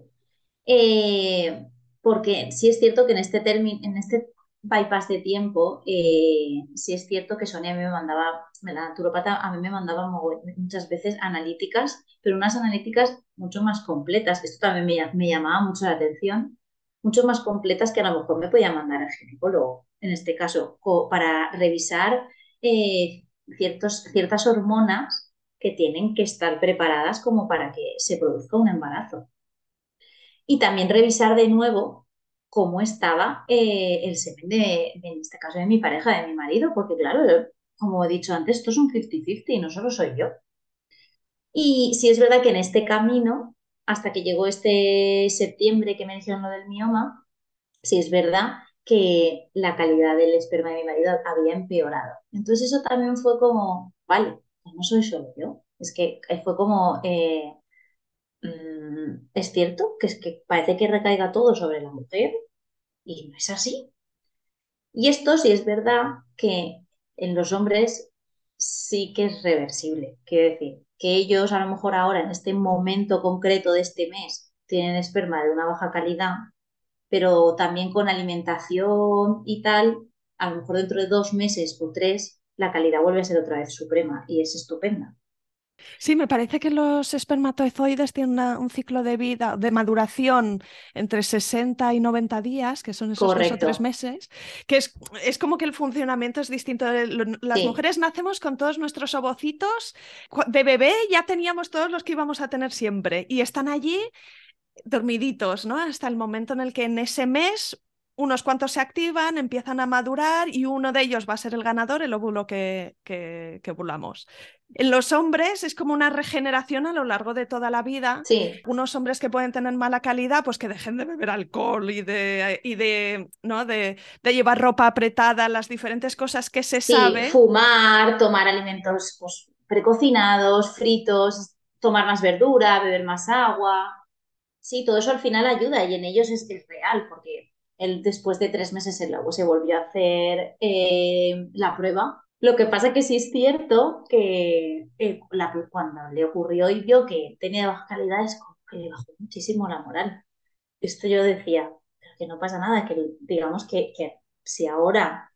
Eh, porque sí es cierto que en este término, en este bypass de tiempo, eh, sí es cierto que Sonia me mandaba, la naturopata a mí me mandaba muchas veces analíticas, pero unas analíticas mucho más completas. Esto también me, llamaba mucho la atención, mucho más completas que a lo mejor me podía mandar el ginecólogo, en este caso, para revisar eh, ciertas hormonas que tienen que estar preparadas como para que se produzca un embarazo. Y también revisar de nuevo cómo estaba eh, el semen de, en este caso, de mi pareja, de mi marido, porque claro, como he dicho antes, esto es un 50-50 y no solo soy yo. Y sí es verdad que en este camino, hasta que llegó este septiembre que me dijeron lo del mioma, sí es verdad que la calidad del esperma de mi marido había empeorado. Entonces eso también fue como, vale, no soy solo yo. Es que fue como, eh, Mm, es cierto que es que parece que recaiga todo sobre la mujer y no es así. Y esto sí es verdad que en los hombres sí que es reversible. Quiero decir, que ellos a lo mejor ahora en este momento concreto de este mes tienen esperma de una baja calidad, pero también con alimentación y tal, a lo mejor dentro de dos meses o tres, la calidad vuelve a ser otra vez suprema y es estupenda. Sí, me parece que los espermatozoides tienen un ciclo de vida, de maduración entre 60 y 90 días, que son esos dos o tres meses, que es, es, como que el funcionamiento es distinto. Las sí. mujeres nacemos con todos nuestros ovocitos. De bebé ya teníamos todos los que íbamos a tener siempre y están allí dormiditos, ¿no? Hasta el momento en el que en ese mes unos cuantos se activan, empiezan a madurar y uno de ellos va a ser el ganador, el óvulo que, que, que ovulamos. En los hombres es como una regeneración a lo largo de toda la vida. Sí. Unos hombres que pueden tener mala calidad, pues que dejen de beber alcohol y de, y de, ¿no? de, de llevar ropa apretada, las diferentes cosas que se sí, sabe. Fumar, tomar alimentos pues, precocinados, fritos, tomar más verdura, beber más agua. Sí, todo eso al final ayuda y en ellos es, es real, porque después de tres meses el luego se volvió a hacer eh, la prueba lo que pasa que sí es cierto que eh, la, cuando le ocurrió y vio que tenía bajas calidades, que le bajó muchísimo la moral. Esto yo decía, que no pasa nada, que digamos que, que si ahora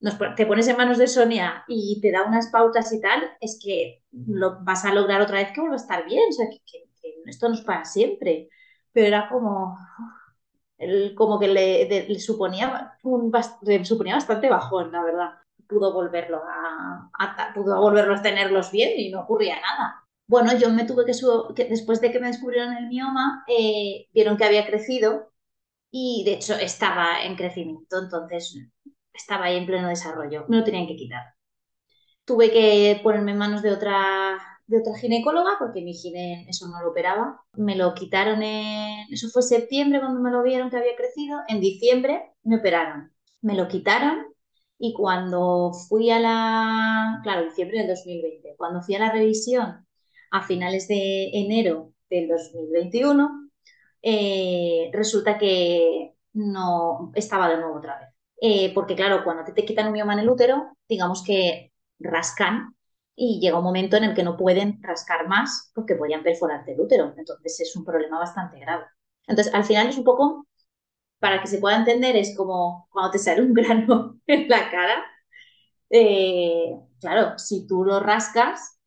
nos, te pones en manos de Sonia y te da unas pautas y tal, es que lo, vas a lograr otra vez que vuelva a estar bien, o sea, que, esto no es para siempre. Pero era como, como que le, de, le suponía, un, le suponía bastante bajón, la verdad pudo volverlo a, a, pudo volverlos a tenerlos bien y no ocurría nada. Bueno, yo me tuve que, que después de que me descubrieron el mioma, eh, vieron que había crecido y de hecho estaba en crecimiento, entonces estaba ahí en pleno desarrollo, me lo tenían que quitar. Tuve que ponerme en manos de otra, de otra ginecóloga porque mi gine eso no lo operaba. Me lo quitaron en, eso fue septiembre cuando me lo vieron que había crecido. En diciembre me operaron. Me lo quitaron y cuando fui a la, claro, diciembre del 2020, cuando fui a la revisión a finales de enero del 2021, eh, resulta que no estaba de nuevo otra vez. Eh, porque claro, cuando te, te quitan un mioma en el útero, digamos que rascan y llega un momento en el que no pueden rascar más porque podrían perforarte el útero. Entonces es un problema bastante grave. Entonces, al final es un poco, para que se pueda entender, es como cuando te sale un grano en la cara. Eh, claro, si tú lo rascas,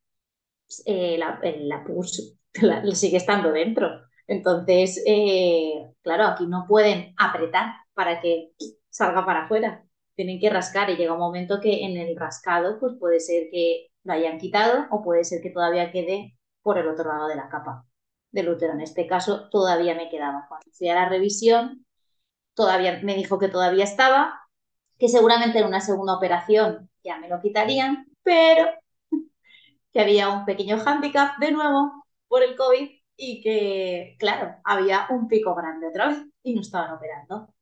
eh, la, la pus sigue estando dentro. Entonces, eh, claro, aquí no pueden apretar para que salga para afuera. Tienen que rascar y llega un momento que en el rascado pues puede ser que lo hayan quitado o puede ser que todavía quede por el otro lado de la capa del útero. En este caso todavía me quedaba. Cuando fui la revisión, todavía me dijo que todavía estaba, que seguramente en una segunda operación ya me lo quitarían, pero que había un pequeño hándicap de nuevo por el COVID y que, claro, había un pico grande otra vez y no estaban operando.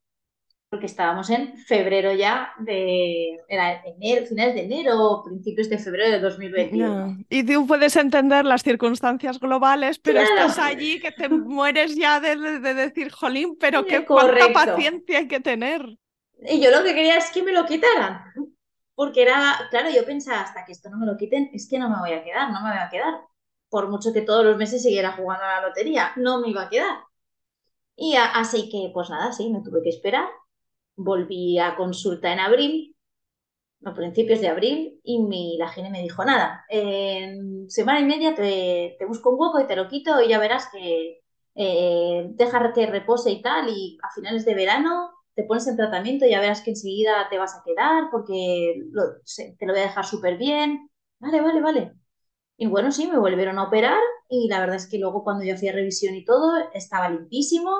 Porque estábamos en febrero ya de. Era enero, finales de enero, principios de febrero de 2021. Y tú puedes entender las circunstancias globales, pero estás allí que te mueres ya de, decir, jolín, pero qué cuánta paciencia hay que tener. Y yo lo que quería es que me lo quitaran. Porque era, claro, yo pensaba, hasta que esto no me lo quiten, es que no me voy a quedar, no me voy a quedar por mucho que todos los meses siguiera jugando a la lotería, no me iba a quedar. Y así que, pues nada, sí, me tuve que esperar. Volví a consulta en abril, a principios de abril, y mi, la gene me dijo, nada, en semana y media te, busco un hueco y te lo quito y ya verás que eh, deja que repose y tal, y a finales de verano te pones en tratamiento y ya verás que enseguida te vas a quedar porque te lo voy a dejar súper bien. Vale, vale, vale. Y bueno, sí, me volvieron a operar y la verdad es que luego cuando yo fui a revisión y todo, estaba limpísimo,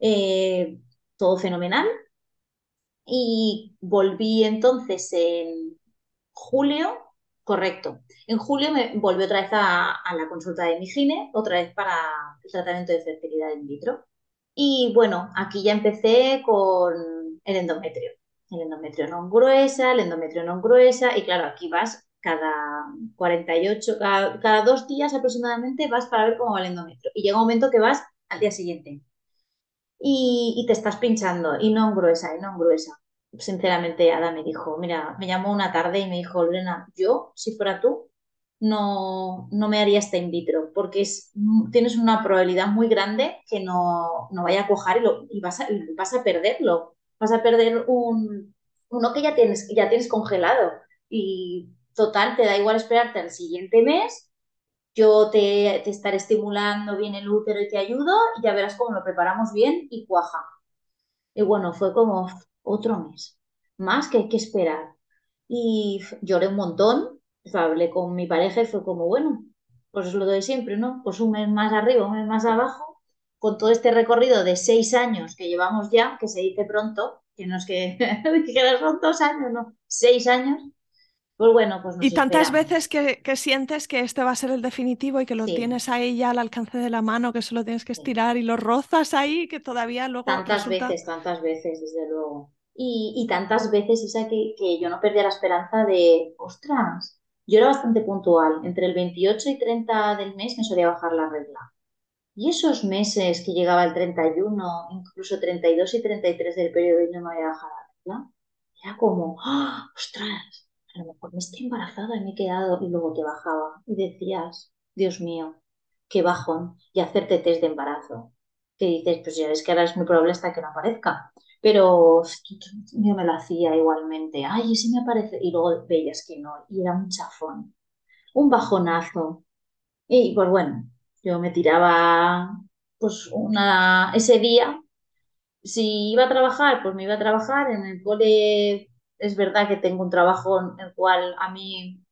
eh, todo fenomenal. Y volví entonces en julio, correcto, en julio me volví otra vez a, la consulta de mi gine, otra vez para el tratamiento de fertilidad in vitro. Y bueno, aquí ya empecé con el endometrio. El endometrio no gruesa, el endometrio no gruesa, y claro, aquí vas cada 48, cada, cada, dos días aproximadamente vas para ver cómo va el endometrio. Y llega un momento que vas al día siguiente. Y, y te estás pinchando, y no gruesa, y no gruesa. Sinceramente, Ada me dijo, mira, me llamó una tarde y me dijo, Lorena, yo, si fuera tú, no, no me haría esta in vitro, porque es, tienes una probabilidad muy grande que no, no vaya a cojar y, lo, y vas, a, vas a perderlo. Vas a perder un, uno que ya tienes, ya tienes congelado. Y total, te da igual esperarte al siguiente mes, yo te, estaré estimulando bien el útero y te ayudo y ya verás cómo lo preparamos bien y cuaja. Y bueno, fue como otro mes, más que hay que esperar. Y lloré un montón, hablé con mi pareja y fue como, bueno, pues es lo de siempre, ¿no? Pues un mes más arriba, un mes más abajo, con todo este recorrido de seis años que llevamos ya, que se dice pronto, que no es que, que son dos años, no, seis años, pues bueno, pues Y tantas veces que, sientes que este va a ser el definitivo y que lo tienes ahí ya al alcance de la mano, que solo tienes que estirar y lo rozas ahí, que todavía luego. Tantas veces, tantas veces, desde luego. Y, tantas veces esa que, que, yo no perdía la esperanza de, ostras, yo era bastante puntual. Entre el 28 y 30 del mes me solía bajar la regla. Y esos meses que llegaba el 31, incluso 32 y 33 del periodo y no me había bajado la regla, era como, ¡ah! ostras, a lo mejor me estoy embarazada y me he quedado y luego te bajaba y decías, Dios mío, qué bajón, y hacerte test de embarazo. Que dices, pues ya ves que ahora es muy probable hasta que no aparezca. Pero yo me lo hacía igualmente. Ay, y si me aparece. Y luego veías que no. Y era un chafón. Un bajonazo. Y pues bueno, yo me tiraba pues una, ese día. Si iba a trabajar, pues me iba a trabajar. En el cole es verdad que tengo un trabajo en el cual a mí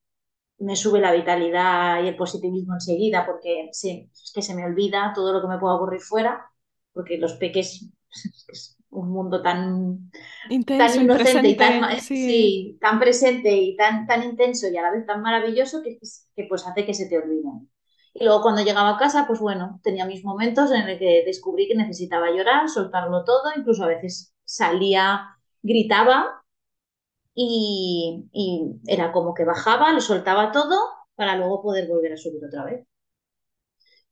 me sube la vitalidad y el positivismo enseguida porque sí, es que se me olvida todo lo que me pueda ocurrir fuera, porque los peques un mundo tan, intenso tan inocente y, tan, sí. tan presente y tan, tan intenso y a la vez tan maravilloso que, que pues hace que se te olviden. Y luego cuando llegaba a casa, pues bueno, tenía mis momentos en el que descubrí que necesitaba llorar, soltarlo todo, incluso a veces salía, gritaba y, era como que bajaba, lo soltaba todo para luego poder volver a subir otra vez.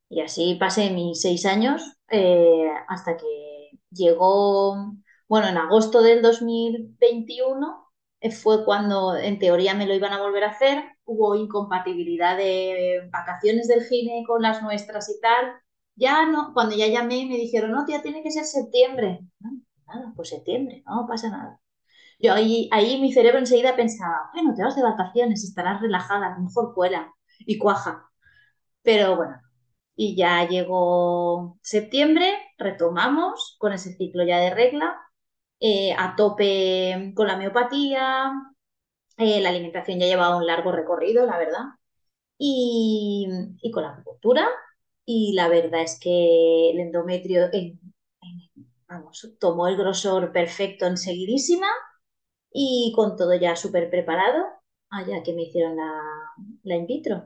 Y así pasé mis seis años eh, hasta que llegó, bueno, en agosto del 2021 eh, fue cuando en teoría me lo iban a volver a hacer, hubo incompatibilidad de vacaciones del gine con las nuestras y tal. Ya no, cuando ya llamé me dijeron, no, tía, tiene que ser septiembre. nada, pues septiembre, no pasa nada. Yo ahí, ahí mi cerebro enseguida pensaba, bueno, te vas de vacaciones, estarás relajada, a lo mejor cuela y cuaja. Pero bueno, y ya llegó septiembre, retomamos con ese ciclo ya de regla, eh, a tope con la miopatía, eh, la alimentación ya llevaba un largo recorrido, la verdad, y, con la acupuntura, y la verdad es que el endometrio vamos, tomó el grosor perfecto enseguidísima y con todo ya súper preparado, allá que me hicieron la, la in vitro.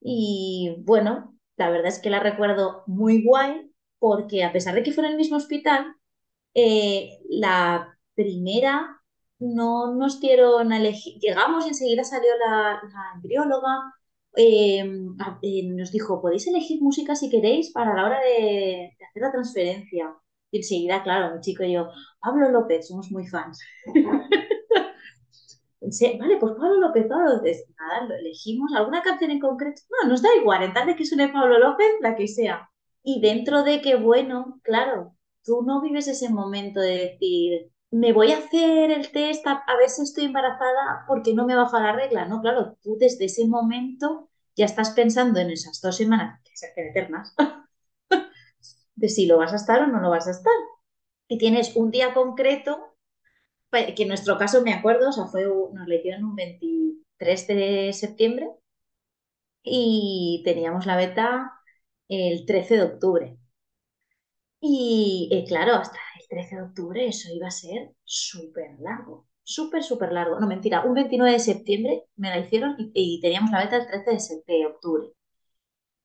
Y bueno, la verdad es que la recuerdo muy guay porque a pesar de que fue en el mismo hospital, eh, la primera no nos dieron a elegir, llegamos y enseguida salió la, embrióloga, eh, eh, nos dijo, podéis elegir música si queréis para la hora de, de hacer la transferencia. Y enseguida, claro, mi chico y yo, Pablo López, somos muy fans. vale, pues Pablo López, Pablo López, nada, lo elegimos, alguna canción en concreto, no, nos da igual, en tal de que suene Pablo López, la que sea. Y dentro de que, bueno, claro, tú no vives ese momento de decir, me voy a hacer el test a, ver si estoy embarazada porque no me baja la regla. No, claro, tú desde ese momento ya estás pensando en esas dos semanas, que se hacen eternas, de si lo vas a estar o no lo vas a estar. Y tienes un día concreto que en nuestro caso me acuerdo, o sea, fue, nos le hicieron un 23 de septiembre y teníamos la beta el 13 de octubre. Y eh, claro, hasta el 13 de octubre eso iba a ser súper largo, súper, súper largo. No, mentira, un 29 de septiembre me la hicieron y, teníamos la beta el 13 de, octubre.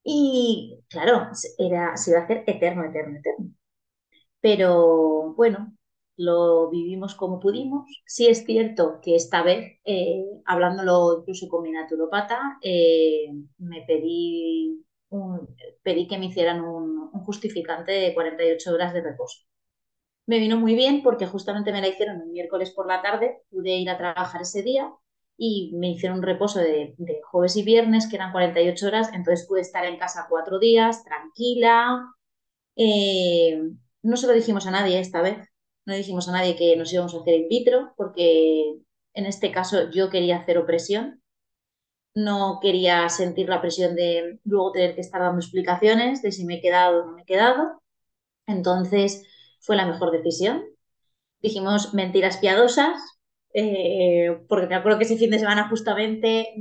Y claro, era, se iba a hacer eterno, eterno, eterno. Pero bueno, lo vivimos como pudimos. Sí es cierto que esta vez, eh, hablándolo incluso con mi naturopata, eh, me pedí, un, pedí que me hicieran un, justificante de 48 horas de reposo. Me vino muy bien porque justamente me la hicieron el miércoles por la tarde, pude ir a trabajar ese día y me hicieron un reposo de, jueves y viernes, que eran 48 horas, entonces pude estar en casa cuatro días, tranquila. Eh, no se lo dijimos a nadie esta vez, no dijimos a nadie que nos íbamos a hacer in vitro, porque en este caso yo quería hacer opresión. No quería sentir la presión de luego tener que estar dando explicaciones de si me he quedado o no me he quedado. Entonces fue la mejor decisión. Dijimos mentiras piadosas, eh, porque me acuerdo que ese fin de semana justamente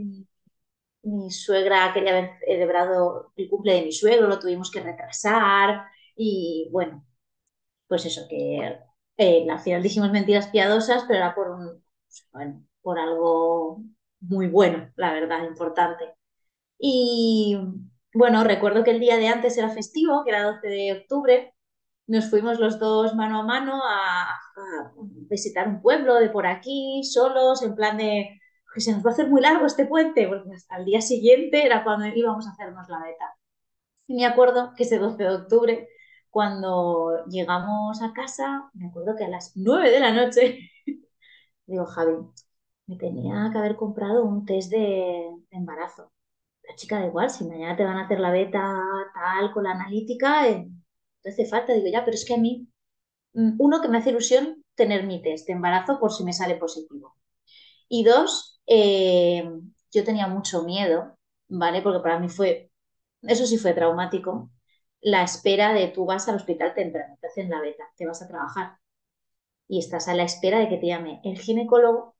mi suegra quería haber celebrado el cumple de mi suegro, lo tuvimos que retrasar y bueno, pues eso, que eh, al final dijimos mentiras piadosas, pero era por, un, por algo muy bueno, la verdad, importante. Y bueno, recuerdo que el día de antes era festivo, que era 12 de octubre, nos fuimos los dos mano a mano a, visitar un pueblo de por aquí, solos, en plan de que se nos va a hacer muy largo este puente, porque el día siguiente era cuando íbamos a hacernos la meta. Y me acuerdo que ese 12 de octubre cuando llegamos a casa, me acuerdo que a las 9 de la noche, digo, Javi, me tenía que haber comprado un test de, embarazo. La chica, da igual, si mañana te van a hacer la beta tal con la analítica, hace falta. Digo, ya, pero es que a mí, mm, uno, que me hace ilusión tener mi test de embarazo por si me sale positivo. Y dos, eh, yo tenía mucho miedo, ¿vale? Porque para mí fue, eso sí fue traumático, la espera de tú vas al hospital temprano, te hacen la beta, te vas a trabajar y estás a la espera de que te llame el ginecólogo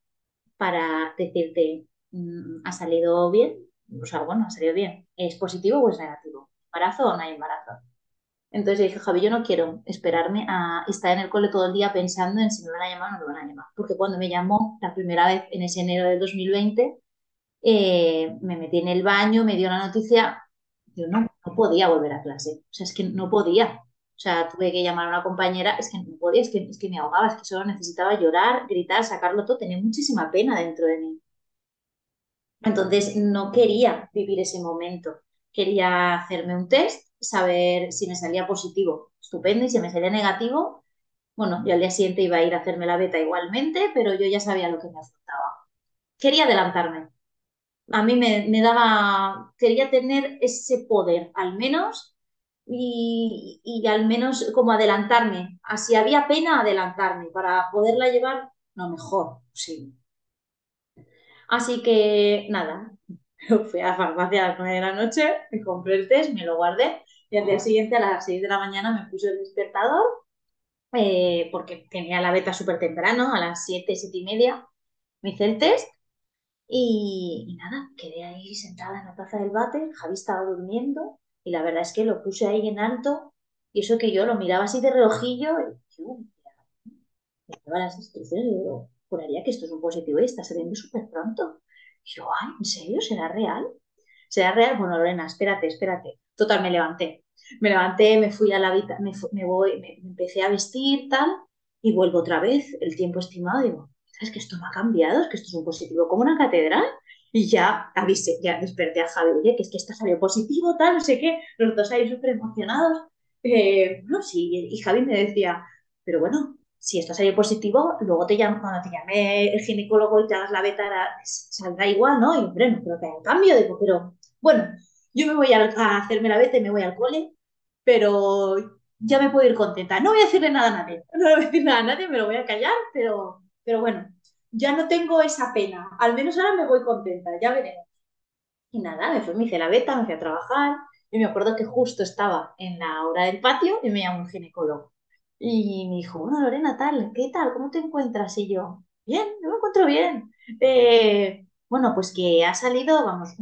para decirte, mm, ¿ha salido bien? O sea, bueno, ha salido bien. ¿Es positivo o es negativo? ¿Embarazo o no hay embarazo? Entonces dije, Javi, yo no quiero esperarme a estar en el cole todo el día pensando en si me van a llamar o no me van a llamar. Porque cuando me llamó la primera vez en ese enero de 2020, eh, me metí en el baño, me dio la noticia, yo no, no podía volver a clase. O sea, es que no podía. O sea, tuve que llamar a una compañera, es que no podía, es que, es que me ahogaba, es que solo necesitaba llorar, gritar, sacarlo todo, tenía muchísima pena dentro de mí. Entonces, no quería vivir ese momento. Quería hacerme un test saber si me salía positivo, estupendo, y si me salía negativo, bueno, yo al día siguiente iba a ir a hacerme la beta igualmente, pero yo ya sabía lo que me afectaba. Quería adelantarme. A mí me, me daba, quería tener ese poder, al menos, y, y, al menos como adelantarme. Así había pena adelantarme para poderla llevar lo mejor sí. Así que nada, fui a la farmacia a las 9 de la noche, me compré el test, me lo guardé y al día siguiente a las 6 de la mañana me puse el despertador eh, porque tenía la beta súper temprano, a las 7, 7 y media. Me hice el test y, y, nada, quedé ahí sentada en la taza del váter. Javi estaba durmiendo y la verdad es que lo puse ahí en alto y eso que yo lo miraba así de relojillo y yo me daba las instrucciones y digo, juraría que esto es un positivo y está saliendo súper pronto. Y yo, ay, ¿en serio? ¿Será real? ¿Será real? Bueno, Lorena, espérate, espérate. Total, me levanté. Me levanté, me fui a la vida, me, me, voy, me, empecé a vestir, tal, y vuelvo otra vez, el tiempo estimado, digo, ¿sabes que esto me ha cambiado? Es que esto es un positivo como una catedral. Y ya avisé, ya desperté a Javi, oye, que es que esto salió positivo, tal, no sé qué, los dos ahí súper emocionados. Eh, no, sí, y Javi me decía, pero bueno, si esto salió positivo, luego te llamo, cuando te llame el ginecólogo y te hagas la beta, saldrá igual, ¿no? Y hombre, no creo que haya cambio, digo, pero bueno, yo me voy a, hacerme la beta y me voy al cole, pero ya me puedo ir contenta. No voy a decirle nada a nadie, no voy a decir nada a nadie, me lo voy a callar, pero, pero bueno, ya no tengo esa pena. Al menos ahora me voy contenta, ya veremos. Y nada, me, fui, me hice la beta, me fui a trabajar, y me acuerdo que justo estaba en la hora del patio y me llamó un ginecólogo. Y me dijo, bueno, Lorena, tal, ¿qué tal? ¿Cómo te encuentras? Y yo, bien, yo me encuentro bien. Eh, bueno, pues que ha salido, vamos,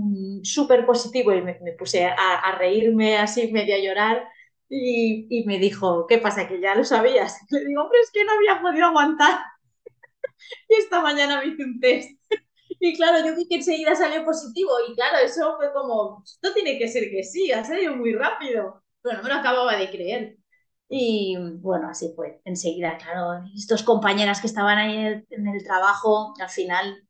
súper positivo y me, puse a, reírme así, medio a llorar y, y, me dijo, ¿qué pasa? Que ya lo sabías. Le digo, hombre, es que no había podido aguantar. y esta mañana me hice un test. y claro, yo vi que enseguida salió positivo y claro, eso fue como, esto tiene que ser que sí, ha salido muy rápido. Bueno, me lo acababa de creer. Y bueno, así fue. Enseguida, claro, estos compañeras que estaban ahí en el, trabajo, al final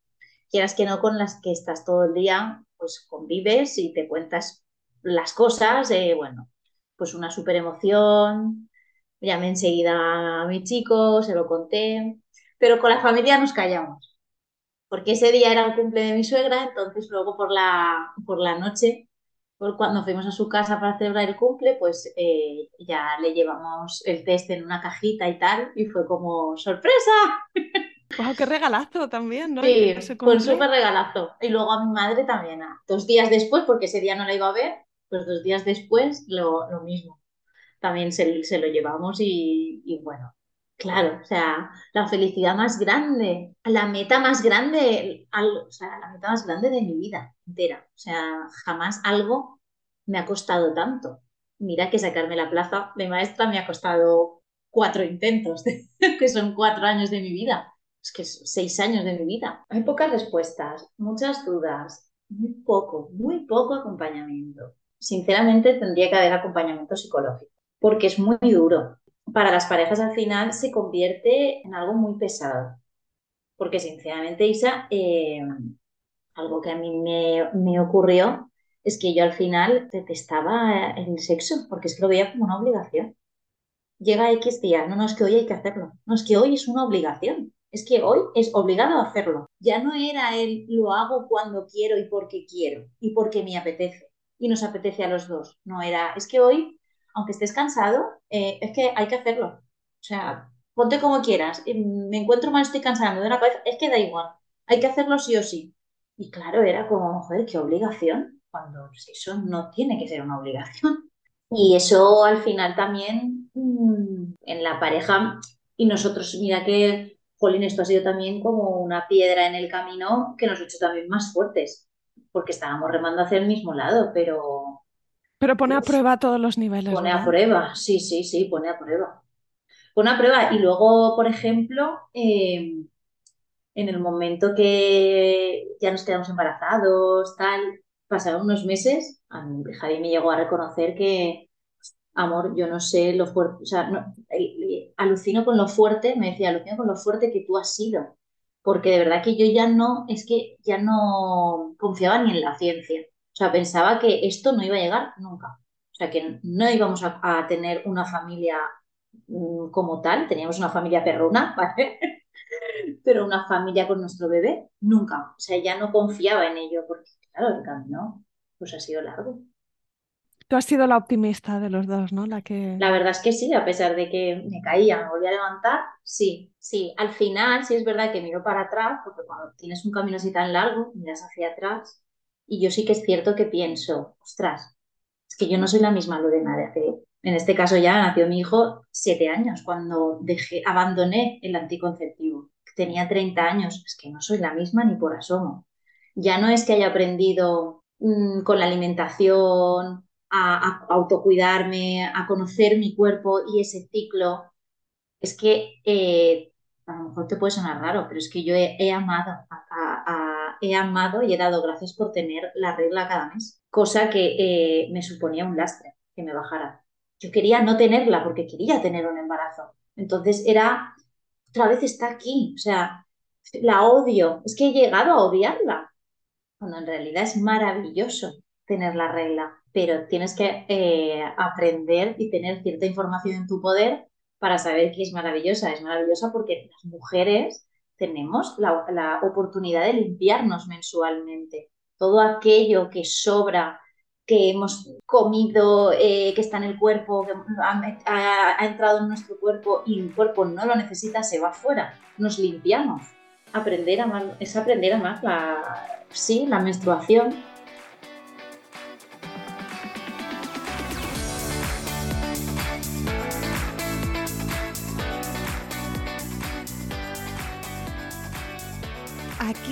quieras que no, con las que estás todo el día, pues convives y te cuentas las cosas, eh, bueno, pues una súper emoción, llamé enseguida a mi chico, se lo conté, pero con la familia nos callamos, porque ese día era el cumple de mi suegra, entonces luego por la, por la noche, por cuando fuimos a su casa para celebrar el cumple, pues eh, ya le llevamos el test en una cajita y tal, y fue como sorpresa. ¡Wow, qué regalazo también! ¿no? Sí, fue un súper regalazo. Y luego a mi madre también, dos días después, porque ese día no la iba a ver, pues dos días después lo, lo mismo. También se, se lo llevamos y, y, bueno, claro, o sea, la felicidad más grande, la meta más grande, o sea, la meta más grande de mi vida entera. O sea, jamás algo me ha costado tanto. Mira que sacarme la plaza de maestra me ha costado cuatro intentos, que son cuatro años de mi vida es que es seis años de mi vida. Hay pocas respuestas, muchas dudas, muy poco, muy poco acompañamiento. Sinceramente tendría que haber acompañamiento psicológico, porque es muy duro. Para las parejas al final se convierte en algo muy pesado. Porque sinceramente, Isa, eh, algo que a mí me, me ocurrió es que yo al final detestaba el sexo, porque es que lo veía como una obligación. Llega X día, no, no es que hoy hay que hacerlo, no es que hoy es una obligación. Es que hoy es obligado a hacerlo. Ya no era el lo hago cuando quiero y porque quiero y porque me apetece y nos apetece a los dos. No era, es que hoy, aunque estés cansado, eh, es que hay que hacerlo. O sea, ponte como quieras. Me encuentro mal, estoy cansado, de una cabeza. Es que da igual. Hay que hacerlo sí o sí. Y claro, era como, joder, qué obligación. Cuando eso no tiene que ser una obligación. Y eso al final también mm, en la pareja, y nosotros, mira que Jolín, esto ha sido también como una piedra en el camino que nos ha hecho también más fuertes, porque estábamos remando hacia el mismo lado, pero... Pero pone a prueba todos los niveles. Pone a prueba, sí, sí, sí, pone a prueba. Pone a prueba. Y luego, por ejemplo, em, en el momento que ya nos quedamos embarazados, tal, pasaron unos meses, Javi me llegó a reconocer que, amor, yo no sé lo fuerte, o sea, alucino con lo fuerte, me decía, alucino con lo fuerte que tú has sido, porque de verdad que yo ya no, es que ya no confiaba ni en la ciencia, o sea, pensaba que esto no iba a llegar nunca, o sea, que no íbamos a, tener una familia mm, como tal, teníamos una familia perruna, ¿vale? pero una familia con nuestro bebé, nunca, o sea, ya no confiaba en ello, porque claro, el camino pues ha sido largo. Tú has sido la optimista de los dos, ¿no? La que... La verdad es que sí, a pesar de que me caía, me volvía a levantar, sí, sí. Al final sí es verdad que miro para atrás, porque cuando tienes un camino así tan largo, miras hacia atrás, y yo sí que es cierto que pienso, ostras, es que yo no soy la misma Lorena de hace, en este caso ya nació mi hijo siete años, cuando dejé, abandoné el anticonceptivo. Tenía 30 años, es que no soy la misma ni por asomo. Ya no es que haya aprendido mm, con la alimentación, a, autocuidarme, a conocer mi cuerpo y ese ciclo. Es que eh, a lo mejor te puede sonar raro, pero es que yo he, amado, he amado y he dado gracias por tener la regla cada mes, cosa que eh, me suponía un lastre que me bajara. Yo quería no tenerla porque quería tener un embarazo. Entonces era, otra vez está aquí, o sea, la odio, es que he llegado a odiarla, cuando en realidad es maravilloso tener la regla pero tienes que eh, aprender y tener cierta información en tu poder para saber que es maravillosa. Es maravillosa porque las mujeres tenemos la, oportunidad de limpiarnos mensualmente. Todo aquello que sobra, que hemos comido, eh, que está en el cuerpo, que ha, entrado en nuestro cuerpo y el cuerpo no lo necesita, se va fuera. Nos limpiamos. Aprender a es aprender a más la, sí, la menstruación